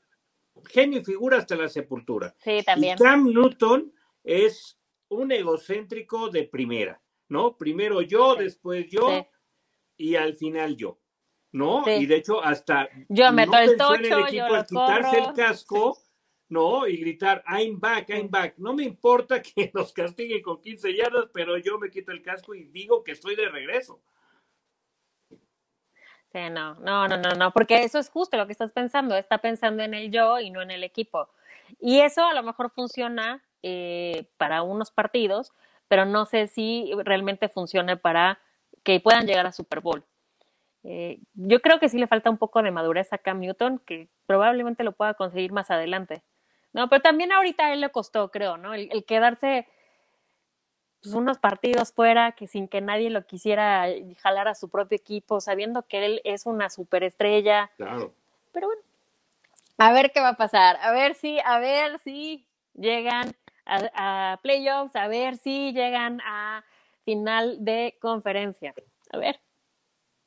genio y figura hasta la sepultura. Sí, también. Cam Newton es un egocéntrico de primera, ¿no? Primero yo, después yo, y al final yo. ¿No? Y de hecho, hasta yo meto el tocho, en el equipo yo quitarse el casco, ¿no? Y gritar, I'm back, I'm back. No me importa que nos castiguen con 15 yardas, pero yo me quito el casco y digo que estoy de regreso. Sí, no, no, no, no, no, porque eso es justo lo que estás pensando, está pensando en el yo y no en el equipo. Y eso a lo mejor funciona eh, para unos partidos, pero no sé si realmente funcione para que puedan llegar a Super Bowl. Eh, yo creo que sí le falta un poco de madurez a Cam Newton, que probablemente lo pueda conseguir más adelante. No, pero también ahorita a él le costó, creo, ¿no? El, quedarse pues, unos partidos fuera, que sin que nadie lo quisiera jalar a su propio equipo, sabiendo que él es una superestrella. Claro. Pero bueno, a ver qué va a pasar, a ver si, a ver si llegan a playoffs, a ver si llegan a final de conferencia. A ver.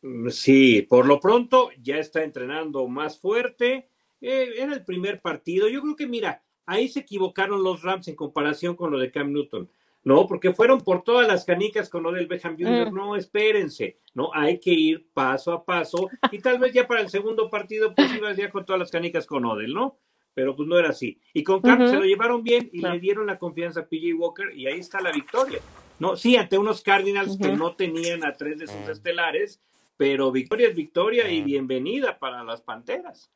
Mm, sí, por lo pronto ya está entrenando más fuerte. Eh, era el primer partido. Yo creo que, mira, ahí se equivocaron los Rams en comparación con lo de Cam Newton. No, porque fueron por todas las canicas con lo del Beckham Jr. Mm. No, espérense, no, hay que ir paso a paso y tal vez ya para el segundo partido pues ibas ya con todas las canicas con Odell, ¿no? Pero pues no era así. Y con Cam se lo llevaron bien y le dieron la confianza a PJ Walker y ahí está la victoria. No, sí, ante unos Cardinals que no tenían a tres de sus estelares, pero victoria es victoria y bienvenida para las Panteras.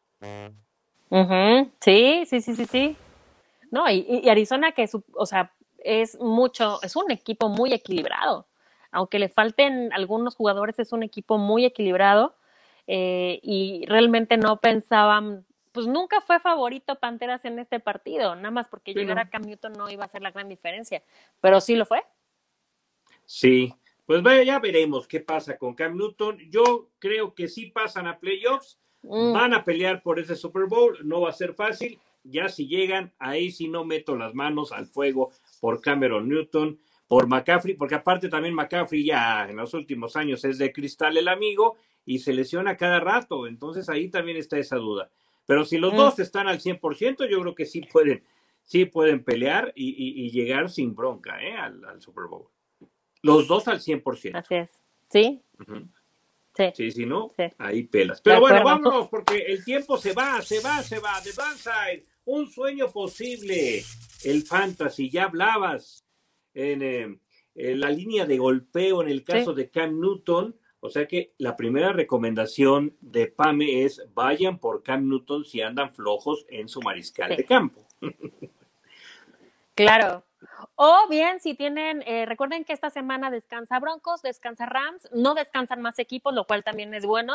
Sí, sí, sí, sí, sí. No, y, Arizona que, o sea, es mucho, es un equipo muy equilibrado. Aunque le falten algunos jugadores, es un equipo muy equilibrado eh, y realmente no pensaban, pues nunca fue favorito Panteras en este partido, nada más porque llegar a Cam Newton no iba a hacer la gran diferencia, pero sí lo fue. Sí, pues vaya, ya veremos qué pasa con Cam Newton. Yo creo que sí pasan a playoffs, mm. van a pelear por ese Super Bowl, no va a ser fácil. Ya si llegan, ahí sí no meto las manos al fuego por Cameron Newton, por McCaffrey, porque aparte también McCaffrey ya en los últimos años es de cristal el amigo y se lesiona cada rato, entonces ahí también está esa duda. Pero si los mm. dos están al 100%, yo creo que sí pueden, sí pueden pelear y, llegar sin bronca ¿eh? al Super Bowl. Los dos al 100%. Así es. ¿Sí? Sí. Sí, si no, ahí pelas. Pero bueno, vámonos, porque el tiempo se va, se va, se va. The Banzai, un sueño posible. El fantasy, ya hablabas en, eh, la línea de golpeo en el caso de Cam Newton. O sea que la primera recomendación de Pame es vayan por Cam Newton si andan flojos en su mariscal de campo. Claro, O bien, si tienen, eh, recuerden que esta semana descansa Broncos, descansa Rams, no descansan más equipos, lo cual también es bueno,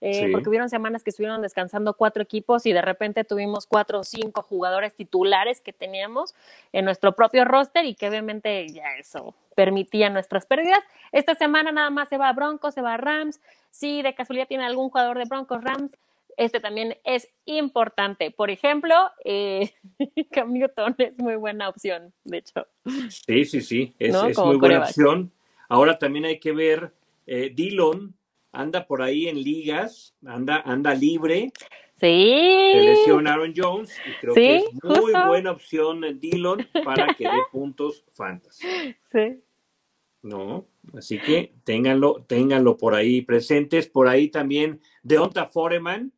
eh, Sí. porque hubieron semanas que estuvieron descansando cuatro equipos y de repente tuvimos cuatro o cinco jugadores titulares que teníamos en nuestro propio roster y que obviamente ya eso permitía nuestras pérdidas. Esta semana nada más se va a Broncos, se va a Rams. Si de casualidad tiene algún jugador de Broncos, Rams, este también es importante. Por ejemplo, eh, Cam Newton es muy buena opción, de hecho. Sí, sí, sí, es, ¿No? es Como muy buena opción. Ahora también hay que ver, eh, Dillon anda por ahí en ligas, anda, anda libre, se Sí. lesiona Aaron Jones y creo Sí, que es muy justo. buena opción eh, Dillon para que dé puntos fantasy, Sí. ¿no? Así que ténganlo, ténganlo por ahí presentes, por ahí también Deonta Foreman,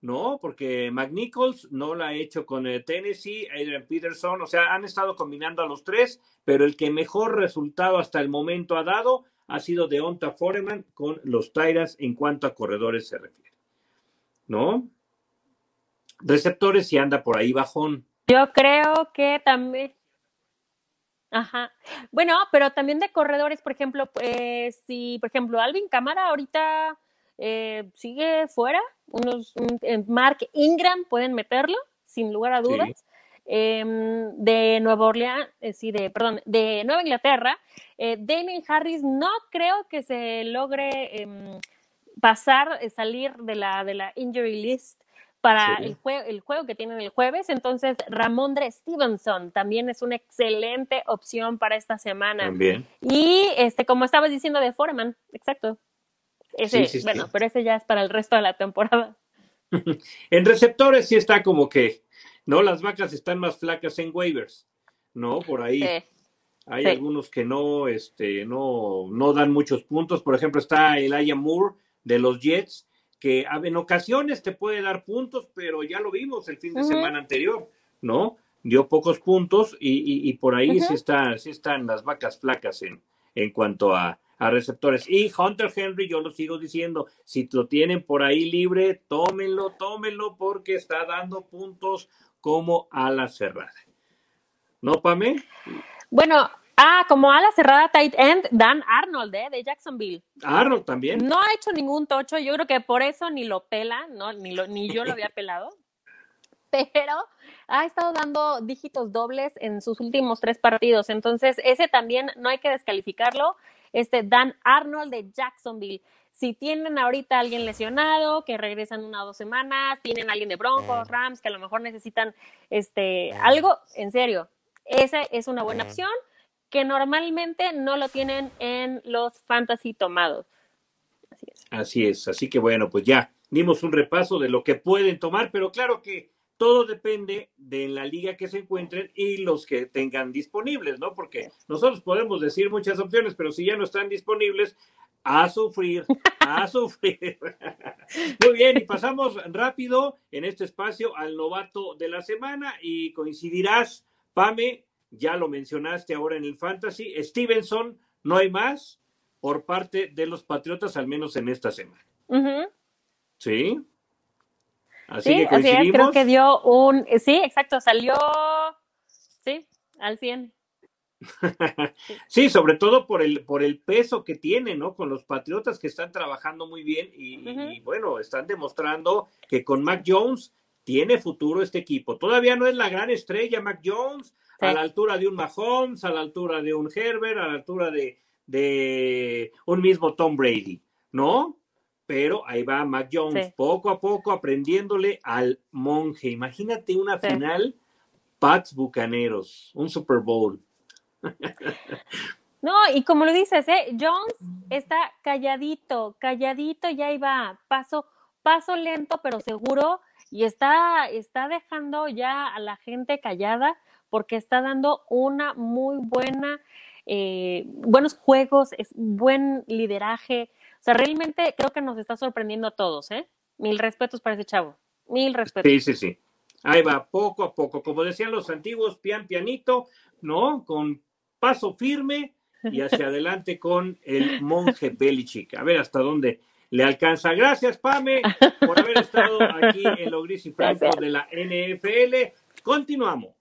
¿no? Porque McNichols no la ha hecho con eh, Tennessee, Adrian Peterson, o sea, han estado combinando a los tres, pero el que mejor resultado hasta el momento ha dado ha sido Deonta Foreman con los Tyrants en cuanto a corredores se refiere, ¿no? Receptores y anda por ahí bajón. Yo creo que también. Ajá. Bueno, pero también de corredores, por ejemplo, pues, si, por ejemplo, Alvin Cámara ahorita eh, sigue fuera, unos un- Mark Ingram pueden meterlo, sin lugar a Sí. dudas. Em, de Nueva Orleans, eh, sí, de, perdón, de Nueva Inglaterra, eh, Damien Harris no creo que se logre em, pasar, eh, salir de la, de la injury list para Sí. el, jue- el juego que tienen el jueves. Entonces, Ramondre Stevenson también es una excelente opción para esta semana. También. Y este, como estabas diciendo de Foreman, exacto. Ese, Sí, sí, sí. bueno, pero ese ya es para el resto de la temporada. En receptores sí está como que, ¿no? Las vacas están más flacas en waivers, ¿no? Por ahí. Hay algunos que no, este, no, no dan muchos puntos. Por ejemplo, está Elijah Moore de los Jets, que en ocasiones te puede dar puntos, pero ya lo vimos el fin de semana anterior, ¿no? Dio pocos puntos y, y- y por ahí sí, está, sí están las vacas flacas en, en cuanto a, a receptores. Y Hunter Henry, yo lo sigo diciendo, si lo tienen por ahí libre, tómenlo, tómenlo, porque está dando puntos como a la cerrada. ¿No, Pame? Bueno, ah, como ala cerrada tight end, Dan Arnold, ¿eh? de Jacksonville. Arnold también. No ha hecho ningún tocho, yo creo que por eso ni lo pela, ¿no? Ni, lo, ni yo lo había pelado. Pero ha estado dando dígitos dobles en sus últimos tres partidos. Entonces, ese también no hay que descalificarlo. Este Dan Arnold de Jacksonville. Si tienen ahorita a alguien lesionado, que regresan una o dos semanas, tienen a alguien de Broncos, Rams, que a lo mejor necesitan este algo, en serio, esa es una buena opción que normalmente no lo tienen en los fantasy tomados. Así es. Así es, así que bueno, pues ya dimos un repaso de lo que pueden tomar, pero claro que todo depende de la liga que se encuentren y los que tengan disponibles, ¿no? Porque nosotros podemos decir muchas opciones, pero si ya no están disponibles, a sufrir, a sufrir. Muy bien, y pasamos rápido en este espacio al novato de la semana y coincidirás, Pame, ya lo mencionaste ahora en el Fantasy, Stevenson, no hay más por parte de los Patriotas, al menos en esta semana. ¿Sí? Así Sí, que así es, coincidimos. creo que dio un, sí, exacto, salió, sí, al 100. sí, sobre todo por el, por el peso que tiene, ¿no? Con los Patriotas que están trabajando muy bien y, bueno, están demostrando que con Mac Jones tiene futuro este equipo. Todavía no es la gran estrella Mac Jones, Sí. a la altura de un Mahomes, a la altura de un Herbert, a la altura de, de un mismo Tom Brady, ¿no? Pero ahí va Mac Jones, Sí. poco a poco aprendiéndole al monje. Imagínate una Sí. final, Pats Bucaneros, un Super Bowl. No, y como lo dices, ¿eh? Jones está calladito, calladito, ya iba, paso, paso lento pero seguro, y está, está dejando ya a la gente callada porque está dando una muy buena, eh, buenos juegos, es buen lideraje. O sea, realmente creo que nos está sorprendiendo a todos, ¿eh? Mil respetos para ese chavo, mil respetos. Sí, sí, sí. Ahí va, poco a poco. Como decían los antiguos, pian pianito, ¿no? Con paso firme y hacia adelante con el monje Belichick. A ver hasta dónde le alcanza. Gracias, Pame, por haber estado aquí en lo gris y franco de la NFL. Continuamos.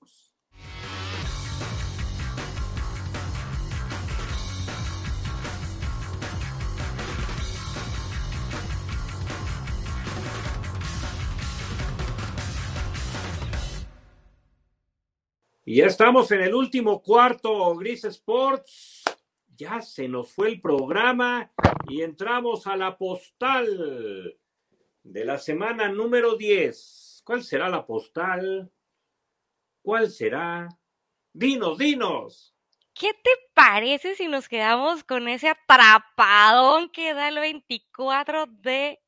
Y ya estamos en el último cuarto, Gris Sports. Ya se nos fue el programa y entramos a la postal de la semana número 10. ¿Cuál será la postal? ¿Cuál será? Dinos, dinos. ¿Qué te parece si nos quedamos con ese atrapadón que da el 24 de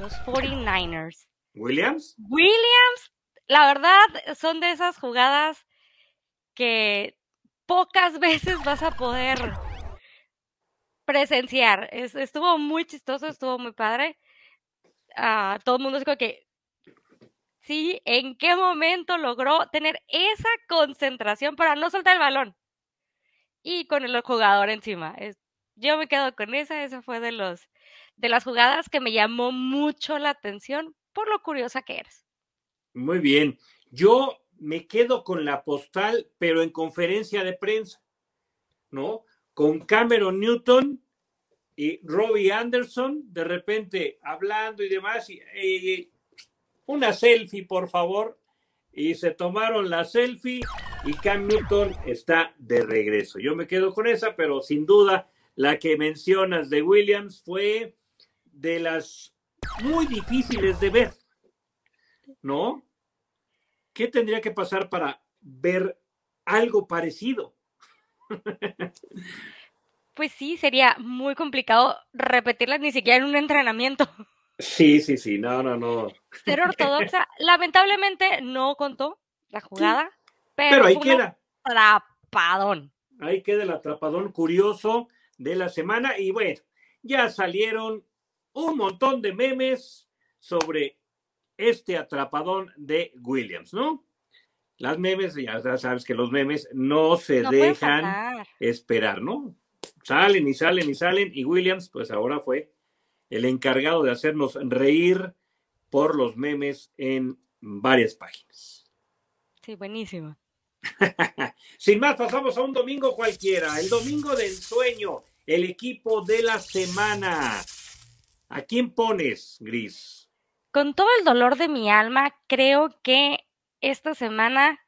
los 49ers? ¿Williams? Williams, la verdad, son de esas jugadas que pocas veces vas a poder presenciar. estuvo muy chistoso, estuvo muy padre. Uh, todo el mundo como que, sí, ¿en qué momento logró tener esa concentración para no soltar el balón? Y con el jugador encima. yo me quedo con esa, esa fue de los de las jugadas que me llamó mucho la atención por lo curiosa que eres. Muy bien. Yo me quedo con la postal, pero en conferencia de prensa, ¿no? Con Cameron Newton y Robbie Anderson, de repente hablando y demás, y, una selfie, por favor, y se tomaron la selfie y Cam Newton está de regreso. Yo me quedo con esa, pero sin duda la que mencionas de Williams fue de las muy difíciles de ver, ¿no? ¿Qué tendría que pasar para ver algo parecido? Pues sí, sería muy complicado repetirlas ni siquiera en un entrenamiento. Sí, sí, sí, no, no, no. Ser ortodoxa, lamentablemente no contó la jugada, pero, pero ahí queda. Atrapadón. Ahí queda el atrapadón curioso de la semana y bueno, ya salieron un montón de memes sobre este atrapadón de Williams, ¿no? Las memes, ya sabes que los memes no se dejan esperar, ¿no? Salen y salen y salen y Williams, pues ahora fue el encargado de hacernos reír por los memes en varias páginas. Sí, buenísimo. Sin más, pasamos a un domingo cualquiera, el domingo del sueño, el equipo de la semana. ¿A quién pones, Gris? Con todo el dolor de mi alma, creo que esta semana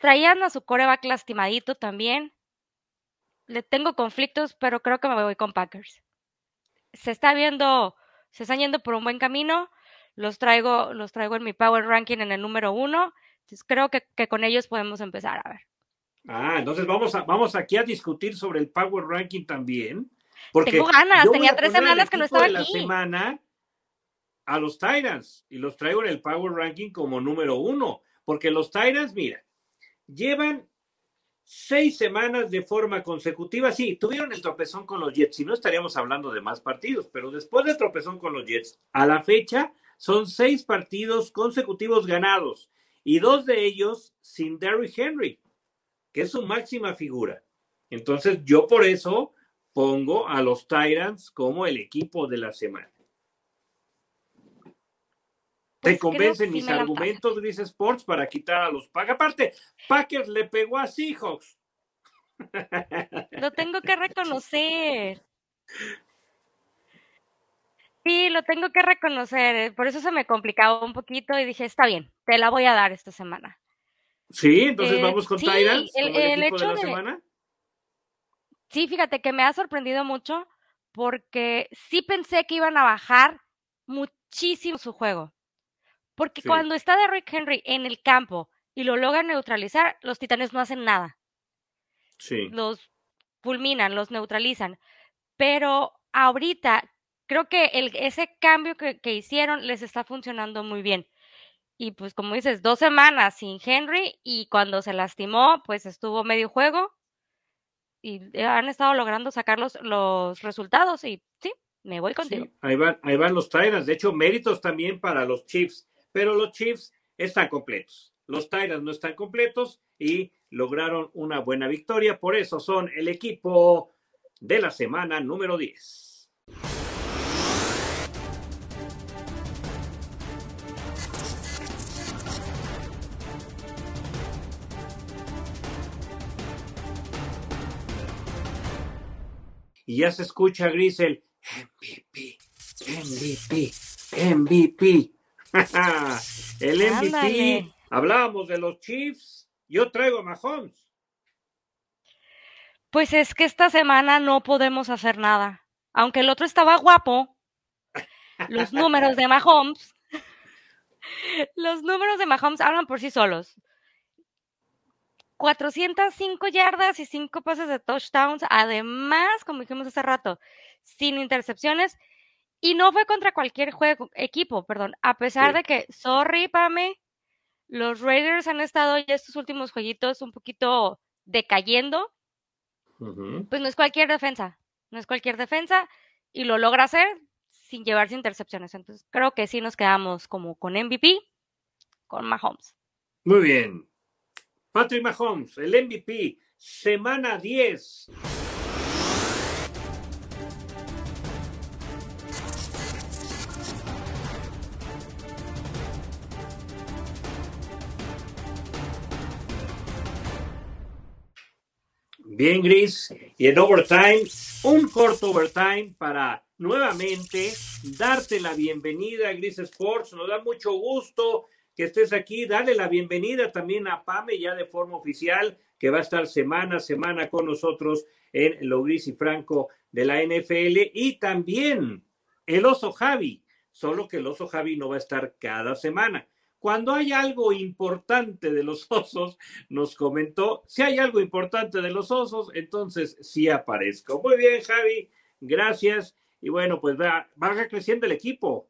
traían a su coreback lastimadito también. Le tengo conflictos, pero creo que me voy con Packers. Se está viendo, se están yendo por un buen camino. Los traigo, los traigo en mi power ranking en el número uno. Entonces creo que, con ellos podemos empezar a ver. Ah, entonces vamos a, vamos aquí a discutir sobre el power ranking también. Porque Tengo ganas, tenía tres semanas que no estaba aquí. La semana a los Titans y los traigo en el Power Ranking como número uno, porque los Titans, mira, llevan seis semanas de forma consecutiva. Sí, tuvieron el tropezón con los Jets, si no estaríamos hablando de más partidos, pero después del tropezón con los Jets, a la fecha son seis partidos consecutivos ganados y dos de ellos sin Derrick Henry, que es su máxima figura. Entonces, yo por eso pongo a los Titans como el equipo de la semana. ¿Te pues convencen mis argumentos, dice Sports, para quitar a los Packers? Aparte, Packers le pegó a Seahawks. Lo tengo que reconocer. Sí, lo tengo que reconocer. Por eso se me complicaba un poquito y dije, está bien, te la voy a dar esta semana. Sí, entonces eh, vamos con Tyrants, el, el, equipo de la semana. Sí, fíjate que me ha sorprendido mucho porque sí pensé que iban a bajar muchísimo su juego. Porque cuando está Derrick Henry en el campo y lo logran neutralizar, los titanes no hacen nada. Sí. Los fulminan, los neutralizan. Pero ahorita creo que el, ese cambio que, que, hicieron les está funcionando muy bien. Y pues como dices, dos semanas sin Henry y cuando se lastimó, pues estuvo medio juego y han estado logrando sacar los, los resultados y sí, me voy contigo. ahí, van, ahí van los Titans. De hecho, méritos también para los Chiefs pero los Chiefs están completos. Los Titans no están completos y lograron una buena victoria. Por eso son el equipo de la semana número 10. Y ya se escucha Grisel, MVP, MVP, MVP. el MVP Hablábamos de los Chiefs, yo traigo a Mahomes. Pues es que esta semana no podemos hacer nada. Aunque el otro estaba guapo, los números de Mahomes, los números de Mahomes hablan por sí solos. 405 yardas y 5 pases de touchdowns, además, como dijimos hace rato, sin intercepciones, y no fue contra cualquier juego, equipo, perdón, a pesar de que, sorry, Pame, los Raiders han estado ya estos últimos jueguitos un poquito decayendo, pues no es cualquier defensa, no es cualquier defensa, y lo logra hacer sin llevarse intercepciones. Entonces creo que sí nos quedamos como con MVP, con Mahomes. Muy bien. Patrick Mahomes, el MVP, semana 10. Bien, Gris. Y en overtime, un corto overtime para nuevamente darte la bienvenida a Gris Sports. Nos da mucho gusto que estés aquí. Dale la bienvenida también a Pame ya de forma oficial, que va a estar semana a semana con nosotros en lo Gris y Franco de la NFL. Y también el oso Javi, solo que el oso Javi no va a estar cada semana. Cuando hay algo importante de los osos, nos comentó, si hay algo importante de los osos, entonces sí aparezco. Muy bien, Javi, gracias. Y bueno, pues va, va creciendo el equipo.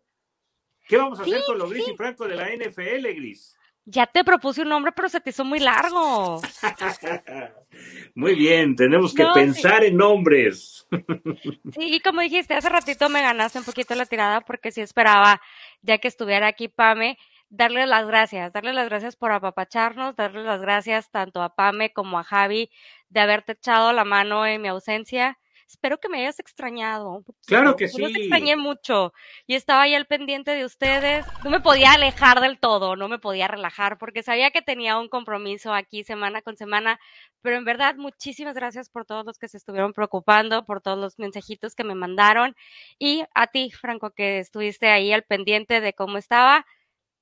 ¿Qué vamos a hacer con los Gris y Franco de la NFL, Gris? Ya te propuse un nombre, pero se te hizo muy largo. muy bien, tenemos que pensar en nombres. sí, y como dijiste, hace ratito me ganaste un poquito la tirada porque sí esperaba, ya que estuviera aquí Pame, darle las gracias, darle las gracias por apapacharnos, darle las gracias tanto a Pame como a Javi de haberte echado la mano en mi ausencia espero que me hayas extrañado. Claro que sí. Yo te extrañé mucho y estaba ahí al pendiente de ustedes. No me podía alejar del todo, no me podía relajar porque sabía que tenía un compromiso aquí semana con semana, pero en verdad muchísimas gracias por todos los que se estuvieron preocupando, por todos los mensajitos que me mandaron y a ti, Franco, que estuviste ahí al pendiente de cómo estaba.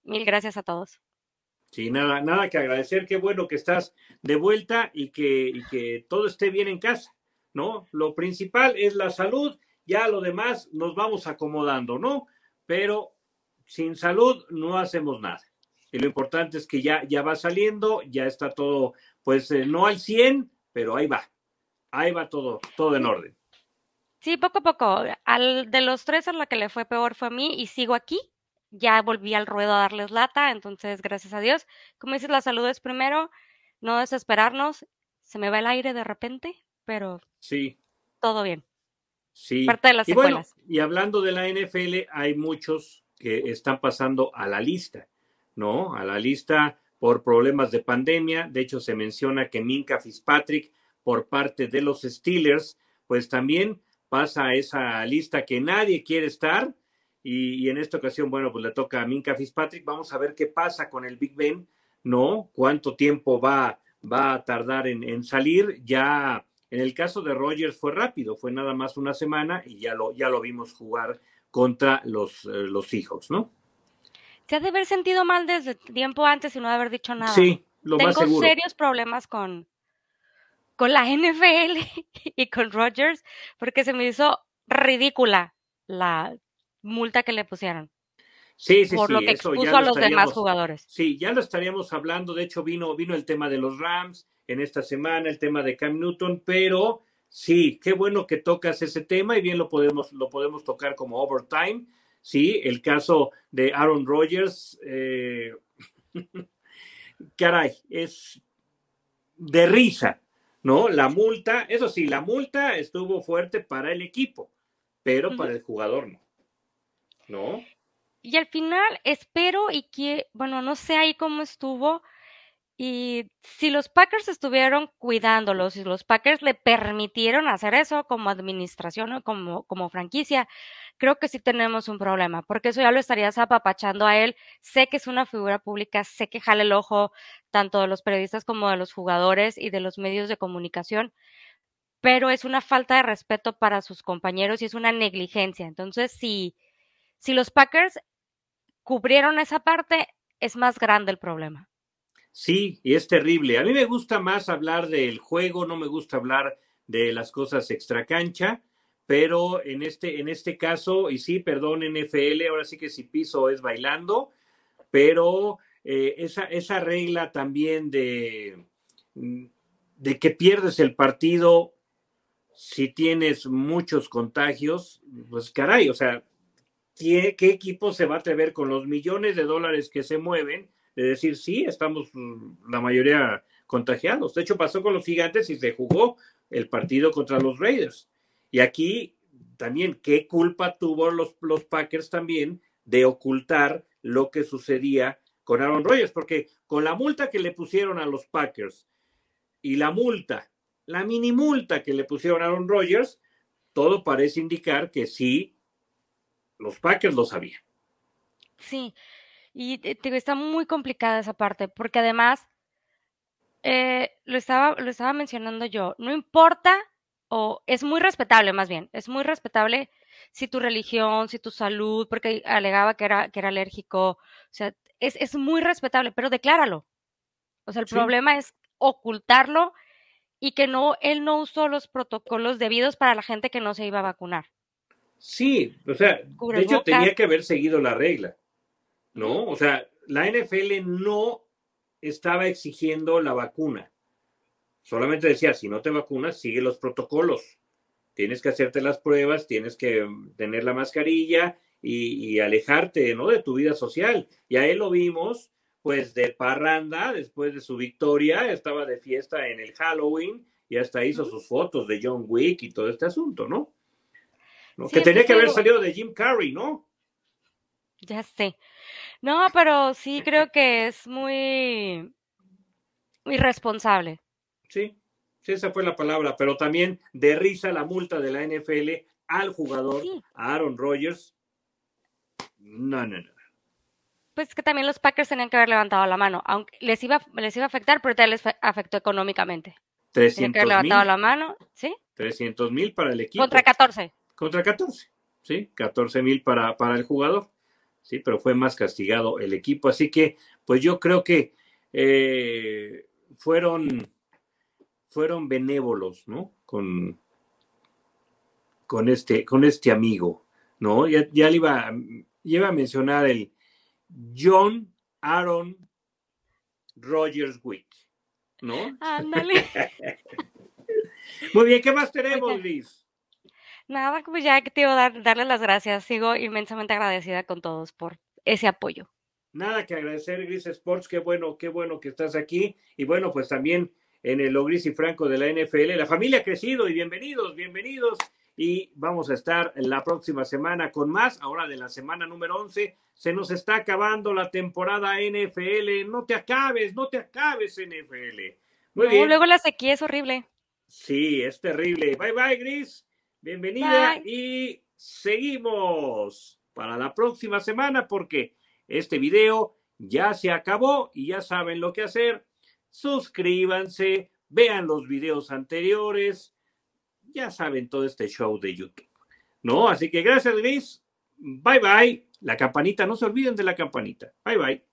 Mil gracias a todos. Sí, nada, nada que agradecer. Qué bueno que estás de vuelta y que, y que todo esté bien en casa. ¿no? Lo principal es la salud, ya lo demás nos vamos acomodando, ¿no? Pero sin salud no hacemos nada. Y lo importante es que ya, ya va saliendo, ya está todo, pues eh, no al 100, pero ahí va. Ahí va todo, todo en orden. Sí, poco a poco. Al de los tres a la que le fue peor fue a mí y sigo aquí. Ya volví al ruedo a darles lata, entonces gracias a Dios. Como dices, la salud es primero, no desesperarnos. Se me va el aire de repente, pero sí. todo bien. Sí. Parte de las y Bueno, y hablando de la NFL, hay muchos que están pasando a la lista, ¿no? A la lista por problemas de pandemia. De hecho, se menciona que Minka Fitzpatrick, por parte de los Steelers, pues también pasa a esa lista que nadie quiere estar. Y, y, en esta ocasión, bueno, pues le toca a Minka Fitzpatrick. Vamos a ver qué pasa con el Big Ben, ¿no? ¿Cuánto tiempo va, va a tardar en, en salir? Ya en el caso de Rogers fue rápido, fue nada más una semana y ya lo, ya lo vimos jugar contra los, eh, los Seahawks, ¿no? Se ha de haber sentido mal desde tiempo antes y no haber dicho nada. Sí, lo más seguro. Tengo serios problemas con, con la NFL y con Rogers porque se me hizo ridícula la multa que le pusieron. Sí, sí, por lo que expuso a los demás jugadores. Sí, ya lo estaríamos hablando. De hecho, vino, vino el tema de los Rams en esta semana, el tema de Cam Newton, pero sí, qué bueno que tocas ese tema y bien lo podemos, lo podemos tocar como overtime. Sí, el caso de Aaron Rodgers, eh, caray, es de risa, ¿no? La multa, eso sí, la multa estuvo fuerte para el equipo, pero para el jugador no. ¿No? Y al final espero y que, bueno, no sé ahí cómo estuvo, y si los Packers estuvieron cuidándolos, si los Packers le permitieron hacer eso como administración o como, como franquicia, creo que sí tenemos un problema, porque eso ya lo estarías apapachando a él. Sé que es una figura pública, sé que jale el ojo tanto de los periodistas como de los jugadores y de los medios de comunicación, pero es una falta de respeto para sus compañeros y es una negligencia. Entonces, si, si los Packers cubrieron esa parte, es más grande el problema. Sí, y es terrible. A mí me gusta más hablar del juego, no me gusta hablar de las cosas extracancha, pero en este, en este caso, y sí, perdón, NFL, ahora sí que si piso es bailando, pero eh, esa, esa regla también de, de que pierdes el partido si tienes muchos contagios, pues caray, o sea, ¿qué, ¿qué, equipo se va a atrever con los millones de dólares que se mueven de decir, sí, estamos mm, la mayoría contagiados? De hecho, pasó con los gigantes y se jugó el partido contra los Raiders. Y aquí también, ¿qué culpa tuvo los, los Packers también de ocultar lo que sucedía con Aaron Rodgers? Porque con la multa que le pusieron a los Packers y la multa, la mini multa que le pusieron a Aaron Rodgers, todo parece indicar que sí, los Packers lo sabían. Sí, y te, está muy complicada esa parte, porque además, eh, lo, estaba, lo estaba mencionando yo, no importa o es muy respetable más bien, es muy respetable si tu religión, si tu salud, porque alegaba que era, que era alérgico, o sea, es, es muy respetable, pero decláralo. O sea, el problema es ocultarlo y que no, él no usó los protocolos debidos para la gente que no se iba a vacunar. Sí, o sea, de hecho tenía que haber seguido la regla, ¿no? O sea, la NFL no estaba exigiendo la vacuna. Solamente decía, si no te vacunas, sigue los protocolos. Tienes que hacerte las pruebas, tienes que tener la mascarilla y, alejarte, ¿no? De tu vida social. Y a él lo vimos, pues, de parranda, después de su victoria, estaba de fiesta en el Halloween y hasta hizo sus fotos de John Wick y todo este asunto, ¿no? Que tenía que haber salido de Jim Carrey, ¿no? Ya sé. No, pero sí creo que es muy irresponsable. Sí, sí, esa fue la palabra, pero también de risa la multa de la NFL al jugador, a Aaron Rodgers. No, no, no. Pues que también los Packers tenían que haber levantado la mano, aunque les iba, les iba a afectar, pero ya les afectó económicamente. 300 que haber levantado la mano, ¿sí? 300 mil para el equipo. Contra 14. Contra 14, sí, 14 mil para, para el jugador, sí, pero fue más castigado el equipo. Así que, pues yo creo que eh, fueron fueron benévolos, ¿no? Con, con, este, con este amigo, ¿no? Ya, ya le iba, iba a mencionar el John Aaron Rogers Wick, ¿no? Ándale. Muy bien, ¿qué más tenemos, Liz? Nada, pues ya que te iba a dar, darle las gracias. Sigo inmensamente agradecida con todos por ese apoyo. Nada que agradecer, Gris Sports, qué bueno, qué bueno que estás aquí. Y bueno, pues también en el Ogris y Franco de la NFL. La familia ha crecido y bienvenidos, bienvenidos. Y vamos a estar la próxima semana con más. Ahora de la semana número 11. Se nos está acabando la temporada NFL. No te acabes, no te acabes, NFL. Muy bien. Luego la sequía es horrible. Sí, es terrible. Bye bye, Gris. Bienvenida y seguimos para la próxima semana porque este video ya se acabó y ya saben lo que hacer suscríbanse, vean los videos anteriores, ya saben todo este show de YouTube. ¿No? Así que gracias, Luis. Bye bye. La campanita, no se olviden de la campanita. Bye bye.